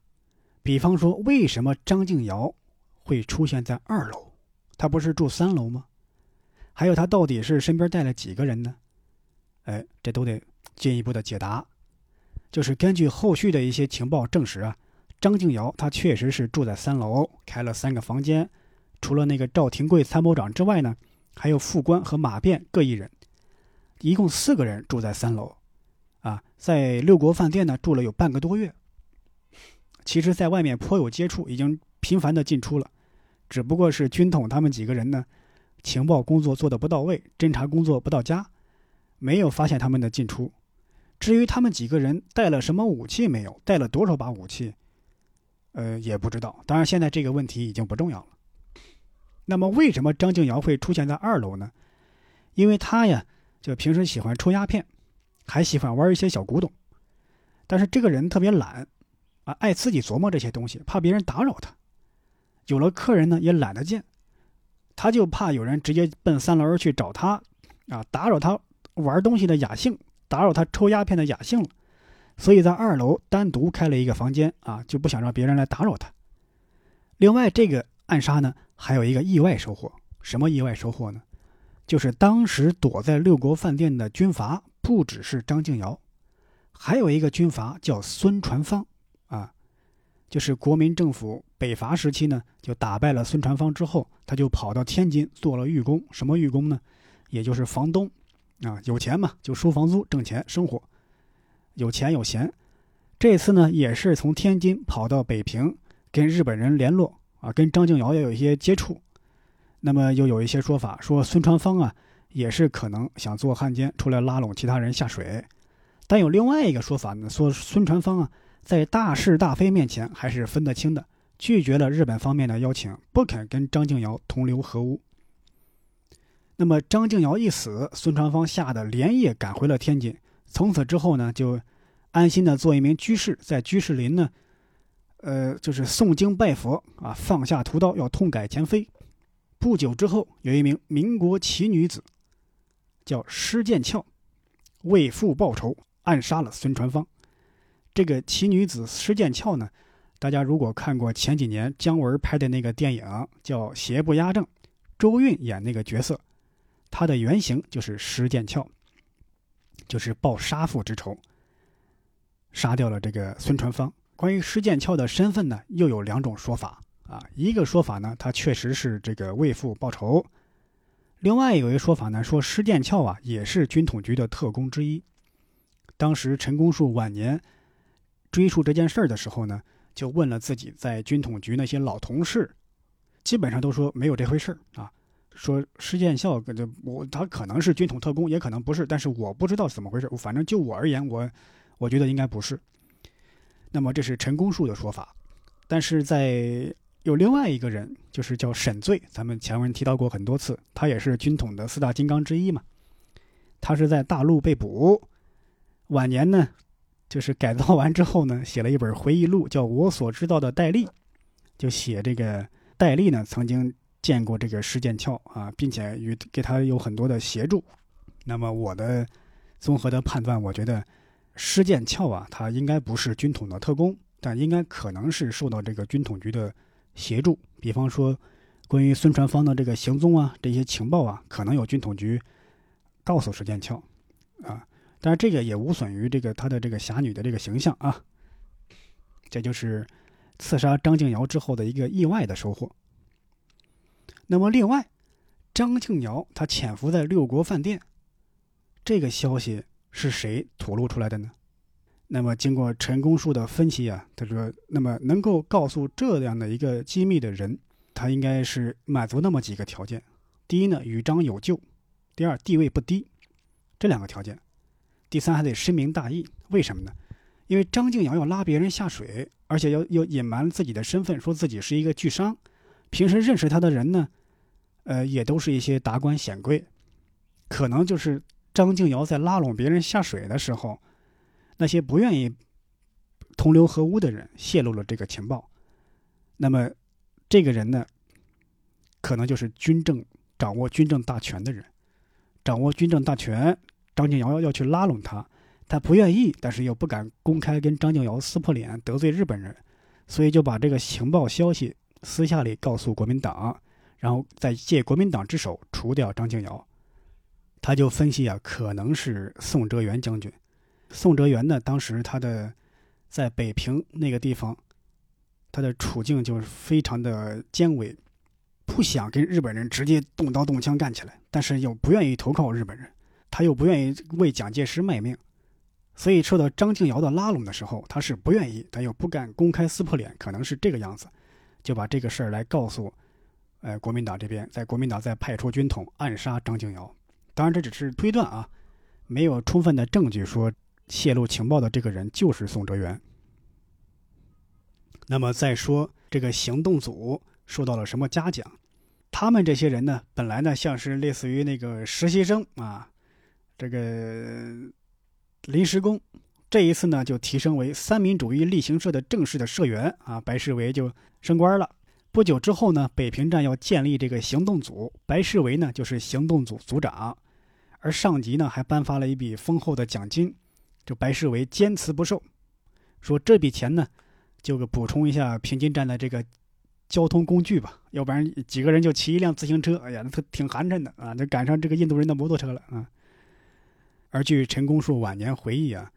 Speaker 1: 比方说，为什么张敬尧？会出现在二楼，他不是住三楼吗？还有他到底是身边带了几个人呢？哎，这都得进一步的解答。就是根据后续的一些情报证实啊，张敬尧他确实是住在三楼，开了三个房间，除了那个赵廷贵参谋长之外呢，还有副官和马便各一人，一共四个人住在三楼。啊，在六国饭店呢住了有半个多月。其实，在外面颇有接触，已经频繁的进出了。只不过是军统他们几个人呢，情报工作做的不到位，侦查工作不到家，没有发现他们的进出。至于他们几个人带了什么武器没有，带了多少把武器，呃，也不知道。当然，现在这个问题已经不重要了。那么，为什么张静尧会出现在二楼呢？因为他呀，就平时喜欢抽鸦片，还喜欢玩一些小古董，但是这个人特别懒，啊，爱自己琢磨这些东西，怕别人打扰他。有了客人呢，也懒得见。他就怕有人直接奔三楼去找他，啊，打扰他玩东西的雅兴，打扰他抽鸦片的雅兴了，所以在二楼单独开了一个房间，啊，就不想让别人来打扰他。另外，这个暗杀呢，还有一个意外收获，什么意外收获呢？就是当时躲在六国饭店的军阀不只是张敬尧，还有一个军阀叫孙传芳，啊，就是国民政府北伐时期呢，就打败了孙传芳之后，他就跑到天津做了狱工。什么狱工呢？也就是房东，啊，有钱嘛，就收房租挣钱生活，有钱有闲。这次呢，也是从天津跑到北平跟日本人联络，啊，跟张敬尧也有一些接触。那么又有一些说法说孙传芳啊，也是可能想做汉奸出来拉拢其他人下水，但有另外一个说法呢，说孙传芳啊，在大是大非面前还是分得清的，拒绝了日本方面的邀请，不肯跟张敬尧同流合污。那么张敬尧一死，孙传芳吓得连夜赶回了天津，从此之后呢，就安心的做一名居士，在居士林呢，呃，就是诵经拜佛啊，放下屠刀，要痛改前非。不久之后，有一名民国奇女子，叫施剑翘，为父报仇，暗杀了孙传芳。这个奇女子施剑翘呢，大家如果看过前几年姜文拍的那个电影叫《邪不压正》，周韵演那个角色，她的原型就是施剑翘，就是报杀父之仇，杀掉了这个孙传芳。关于施剑翘的身份呢，又有两种说法。啊，一个说法呢，他确实是这个为父报仇；另外有一个说法呢，说施剑翘啊也是军统局的特工之一。当时陈公树晚年追溯这件事儿的时候呢，就问了自己在军统局那些老同事，基本上都说没有这回事儿啊。说施剑翘这我他可能是军统特工，也可能不是，但是我不知道怎么回事。反正就我而言，我我觉得应该不是。那么这是陈公树的说法，但是在。有另外一个人，就是叫沈醉，咱们前文提到过很多次，他也是军统的四大金刚之一嘛。他是在大陆被捕，晚年呢，就是改造完之后呢，写了一本回忆录，叫我所知道的戴笠，就写这个戴笠呢曾经见过这个施剑翘啊，并且与给他有很多的协助。那么我的综合的判断，我觉得施剑翘啊，他应该不是军统的特工，但应该可能是受到这个军统局的。协助，比方说，关于孙传芳的这个行踪啊，这些情报啊，可能有军统局告诉石剑翘，啊，但是这个也无损于这个他的这个侠女的这个形象啊。这就是刺杀张敬尧之后的一个意外的收获。那么，另外，张敬尧他潜伏在六国饭店，这个消息是谁吐露出来的呢？那么，经过陈公树的分析啊，他说，那么能够告诉这样的一个机密的人，他应该是满足那么几个条件：第一呢，与张有救；第二，地位不低，这两个条件；第三，还得深明大义。为什么呢？因为张敬尧要拉别人下水，而且要要隐瞒自己的身份，说自己是一个巨商，平时认识他的人呢，呃，也都是一些达官显贵，可能就是张敬尧在拉拢别人下水的时候。那些不愿意同流合污的人泄露了这个情报，那么这个人呢，可能就是军政掌握军政大权的人，掌握军政大权，张敬尧要去拉拢他，他不愿意，但是又不敢公开跟张敬尧撕破脸得罪日本人，所以就把这个情报消息私下里告诉国民党，然后再借国民党之手除掉张敬尧。他就分析啊，可能是宋哲元将军。宋哲元呢，当时他的在北平那个地方，他的处境就是非常的艰危，不想跟日本人直接动刀动枪干起来，但是又不愿意投靠日本人，他又不愿意为蒋介石卖命，所以受到张敬尧的拉拢的时候，他是不愿意，他又不敢公开撕破脸，可能是这个样子，就把这个事儿来告诉，呃，国民党这边，在国民党再派出军统暗杀张敬尧，当然这只是推断啊，没有充分的证据说。泄露情报的这个人就是宋哲元。那么再说这个行动组受到了什么嘉奖？他们这些人呢，本来呢像是类似于那个实习生啊，这个临时工，这一次呢就提升为三民主义力行社的正式的社员啊，白世维就升官了，不久之后呢，北平站要建立这个行动组，白世维呢就是行动组组长，而上级呢还颁发了一笔丰厚的奖金，这白世维坚持不受，说这笔钱呢，就给补充一下平津站的这个交通工具吧，要不然几个人就骑一辆自行车，哎呀，那挺寒碜的啊，就赶上这个印度人的摩托车了啊。而据陈公树晚年回忆啊，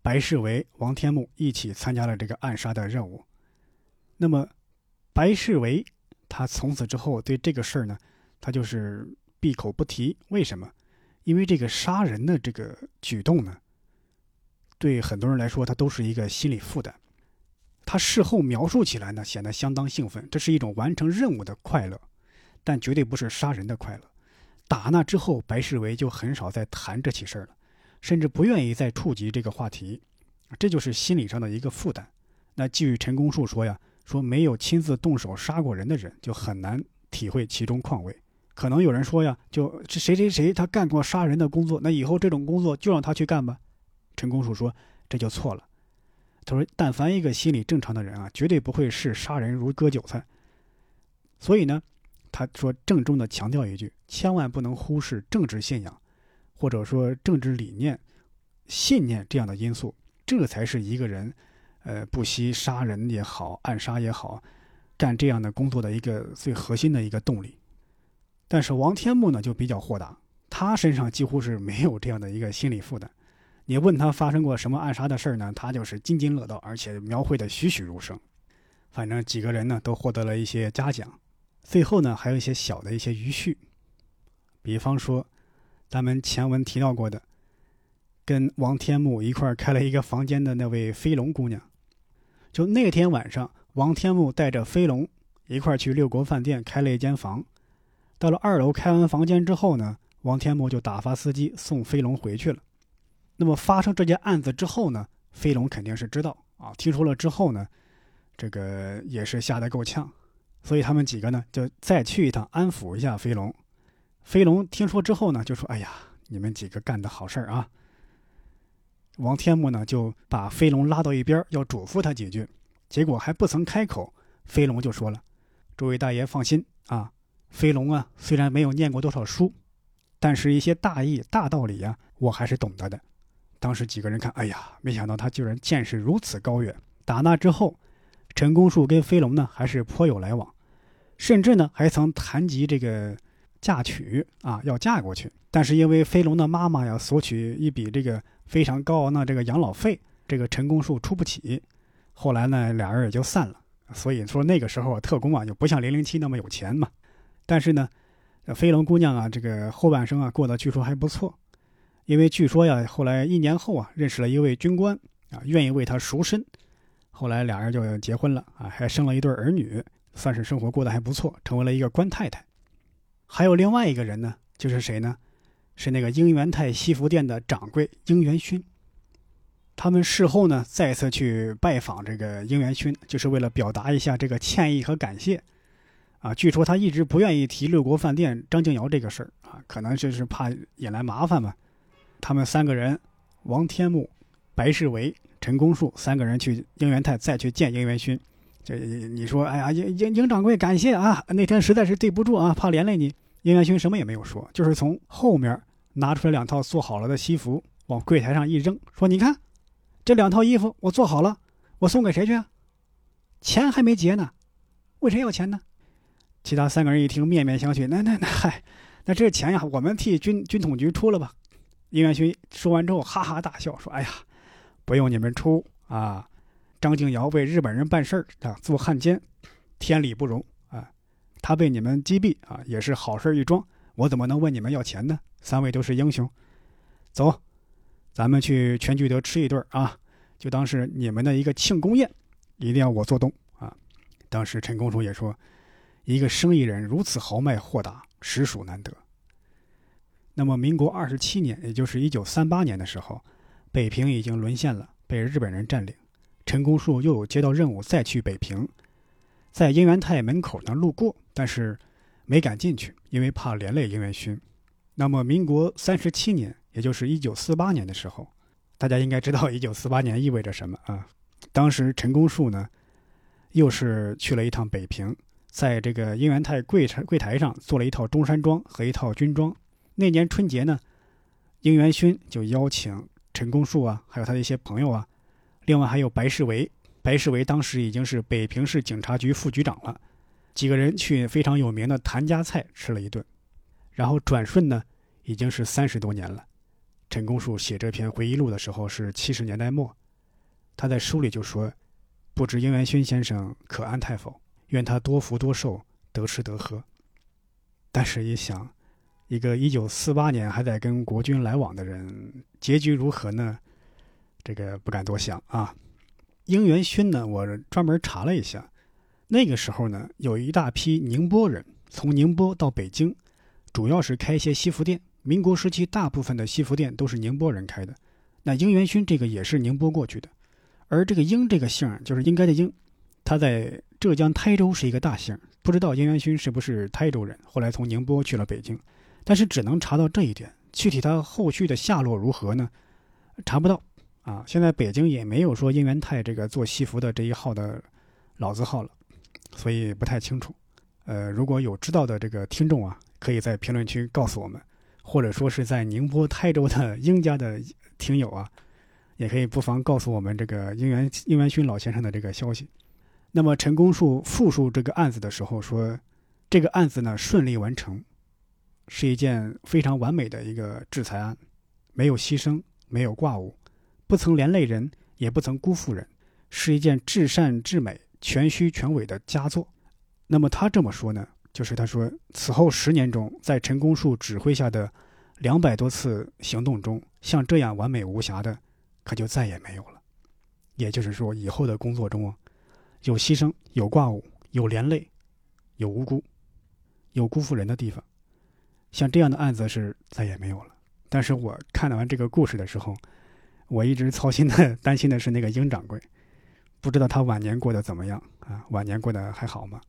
Speaker 1: 白世维、王天木一起参加了这个暗杀的任务。那么，白世维他从此之后对这个事儿呢，他就是闭口不提。为什么？因为这个杀人的这个举动呢，对很多人来说，他都是一个心理负担。他事后描述起来呢，显得相当兴奋，这是一种完成任务的快乐，但绝对不是杀人的快乐。打那之后，白世维就很少再谈这起事儿了，甚至不愿意再触及这个话题，这就是心理上的一个负担。那据陈公树说呀，说没有亲自动手杀过人的人，就很难体会其中况味。可能有人说呀，就谁谁谁他干过杀人的工作，那以后这种工作就让他去干吧。陈公树说这就错了。他说，但凡一个心理正常的人啊，绝对不会视杀人如割韭菜。所以呢。他说：“郑重地强调一句，千万不能忽视政治信仰，或者说政治理念、信念这样的因素，这才是一个人，呃，不惜杀人也好，暗杀也好，干这样的工作的一个最核心的一个动力。但是王天木呢，就比较豁达，他身上几乎是没有这样的一个心理负担。你问他发生过什么暗杀的事儿呢？他就是津津乐道，而且描绘的栩栩如生。反正几个人呢，都获得了一些嘉奖。”最后呢，还有一些小的一些余绪，比方说，咱们前文提到过的，跟王天木一块开了一个房间的那位飞龙姑娘，就那天晚上，王天木带着飞龙一块去六国饭店开了一间房，到了二楼开完房间之后呢，王天木就打发司机送飞龙回去了。那么发生这件案子之后呢，飞龙肯定是知道啊，听说了之后呢，这个也是吓得够呛。所以他们几个呢，就再去一趟安抚一下飞龙。飞龙听说之后呢，就说：“哎呀，你们几个干的好事儿啊！”王天木呢，就把飞龙拉到一边，要嘱咐他几句。结果还不曾开口，飞龙就说了：“诸位大爷放心啊，飞龙啊，虽然没有念过多少书，但是一些大义、大道理呀，我还是懂得的。”当时几个人看，哎呀，没想到他居然见识如此高远。打那之后，陈公树跟飞龙呢，还是颇有来往。甚至呢，还曾谈及这个嫁娶啊，要嫁过去。但是因为飞龙的妈妈要索取一笔这个非常高昂的这个养老费，这个陈公树出不起。后来呢，俩人也就散了。所以说那个时候啊特工啊，就不像零零七那么有钱嘛。但是呢，飞龙姑娘啊，这个后半生啊过得据说还不错，因为据说呀，后来一年后啊，认识了一位军官啊，愿意为她赎身。后来俩人就结婚了啊，还生了一对儿女。算是生活过得还不错，成为了一个官太太。还有另外一个人呢，就是谁呢？是那个英元泰西服店的掌柜英元勋。他们事后呢，再次去拜访这个英元勋，就是为了表达一下这个歉意和感谢。啊，据说他一直不愿意提六国饭店张静尧这个事儿啊，可能就是怕引来麻烦嘛。他们三个人，王天木、白世维、陈公树三个人去英元泰再去见英元勋。这你说，哎呀，英英英掌柜，感谢啊！那天实在是对不住啊，怕连累你。应元勋什么也没有说，就是从后面拿出来两套做好了的西服，往柜台上一扔，说：“你看，这两套衣服我做好了，我送给谁去啊？钱还没结呢，问谁要钱呢？”其他三个人一听，面面相觑。那那那，嗨，那这钱呀，我们替军军统局出了吧？应元勋说完之后，哈哈大笑，说：“哎呀，不用你们出啊。”张敬尧为日本人办事儿啊，做汉奸，天理不容！他被你们击毙啊，也是好事一桩。我怎么能问你们要钱呢？三位都是英雄，走，咱们去全聚德吃一顿啊，就当是你们的一个庆功宴，一定要我做东啊！当时陈公主也说，一个生意人如此豪迈豁达，实属难得。那么，民国二十七年，也就是一九三八年的时候，北平已经沦陷了，被日本人占领。陈公树又有接到任务，再去北平，在英元泰门口呢路过，但是没敢进去，因为怕连累英元勋。那么，民国三十七年，也就是一九四八年的时候，大家应该知道 <laughs> 一九四八年意味着什么啊？当时陈公树呢，又是去了一趟北平，在这个英元泰柜台柜台上做了一套中山装和一套军装。那年春节呢，应元勋就邀请陈公树啊，还有他的一些朋友啊，另外还有白世维。白世维当时已经是北平市警察局副局长了，几个人去非常有名的谭家菜吃了一顿，然后转瞬呢，已经是三十多年了。陈公树写这篇回忆录的时候是七十年代末，他在书里就说：“不知英元勋先生可安泰否？愿他多福多寿，得吃得喝。”但是，一想，一个一九四八年还在跟国军来往的人，结局如何呢？这个不敢多想啊。英元勋呢，我专门查了一下，那个时候呢，有一大批宁波人从宁波到北京，主要是开一些西服店。民国时期，大部分的西服店都是宁波人开的。那英元勋这个也是宁波过去的，而这个英这个姓就是应该的英，他在浙江台州是一个大姓。不知道英元勋是不是台州人，后来从宁波去了北京，但是只能查到这一点，具体他后续的下落如何呢？查不到啊。现在北京也没有说应元泰这个做西服的这一号的老字号了，所以不太清楚。呃，如果有知道的这个听众啊，可以在评论区告诉我们。或者说是在宁波、台州的英家的听友啊，也可以不妨告诉我们这个英元英元勋老先生的这个消息。那么陈公树复述这个案子的时候说，这个案子呢顺利完成，是一件非常完美的一个制裁案，没有牺牲，没有挂误，不曾连累人，也不曾辜负人，是一件至善至美、全虚全伪的佳作。那么他这么说呢？就是他说，此后十年中，在陈公树指挥下的两百多次行动中，像这样完美无瑕的，可就再也没有了。也就是说，以后的工作中啊，有牺牲，有挂误，有连累，有无辜，有辜负人的地方，像这样的案子是再也没有了。但是我看完这个故事的时候，我一直操心的、担心的是那个英掌柜，不知道他晚年过得怎么样啊？晚年过得还好吗？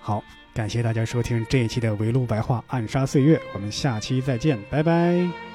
Speaker 1: 好，感谢大家收听这一期的围炉白话暗杀岁月，我们下期再见，拜拜。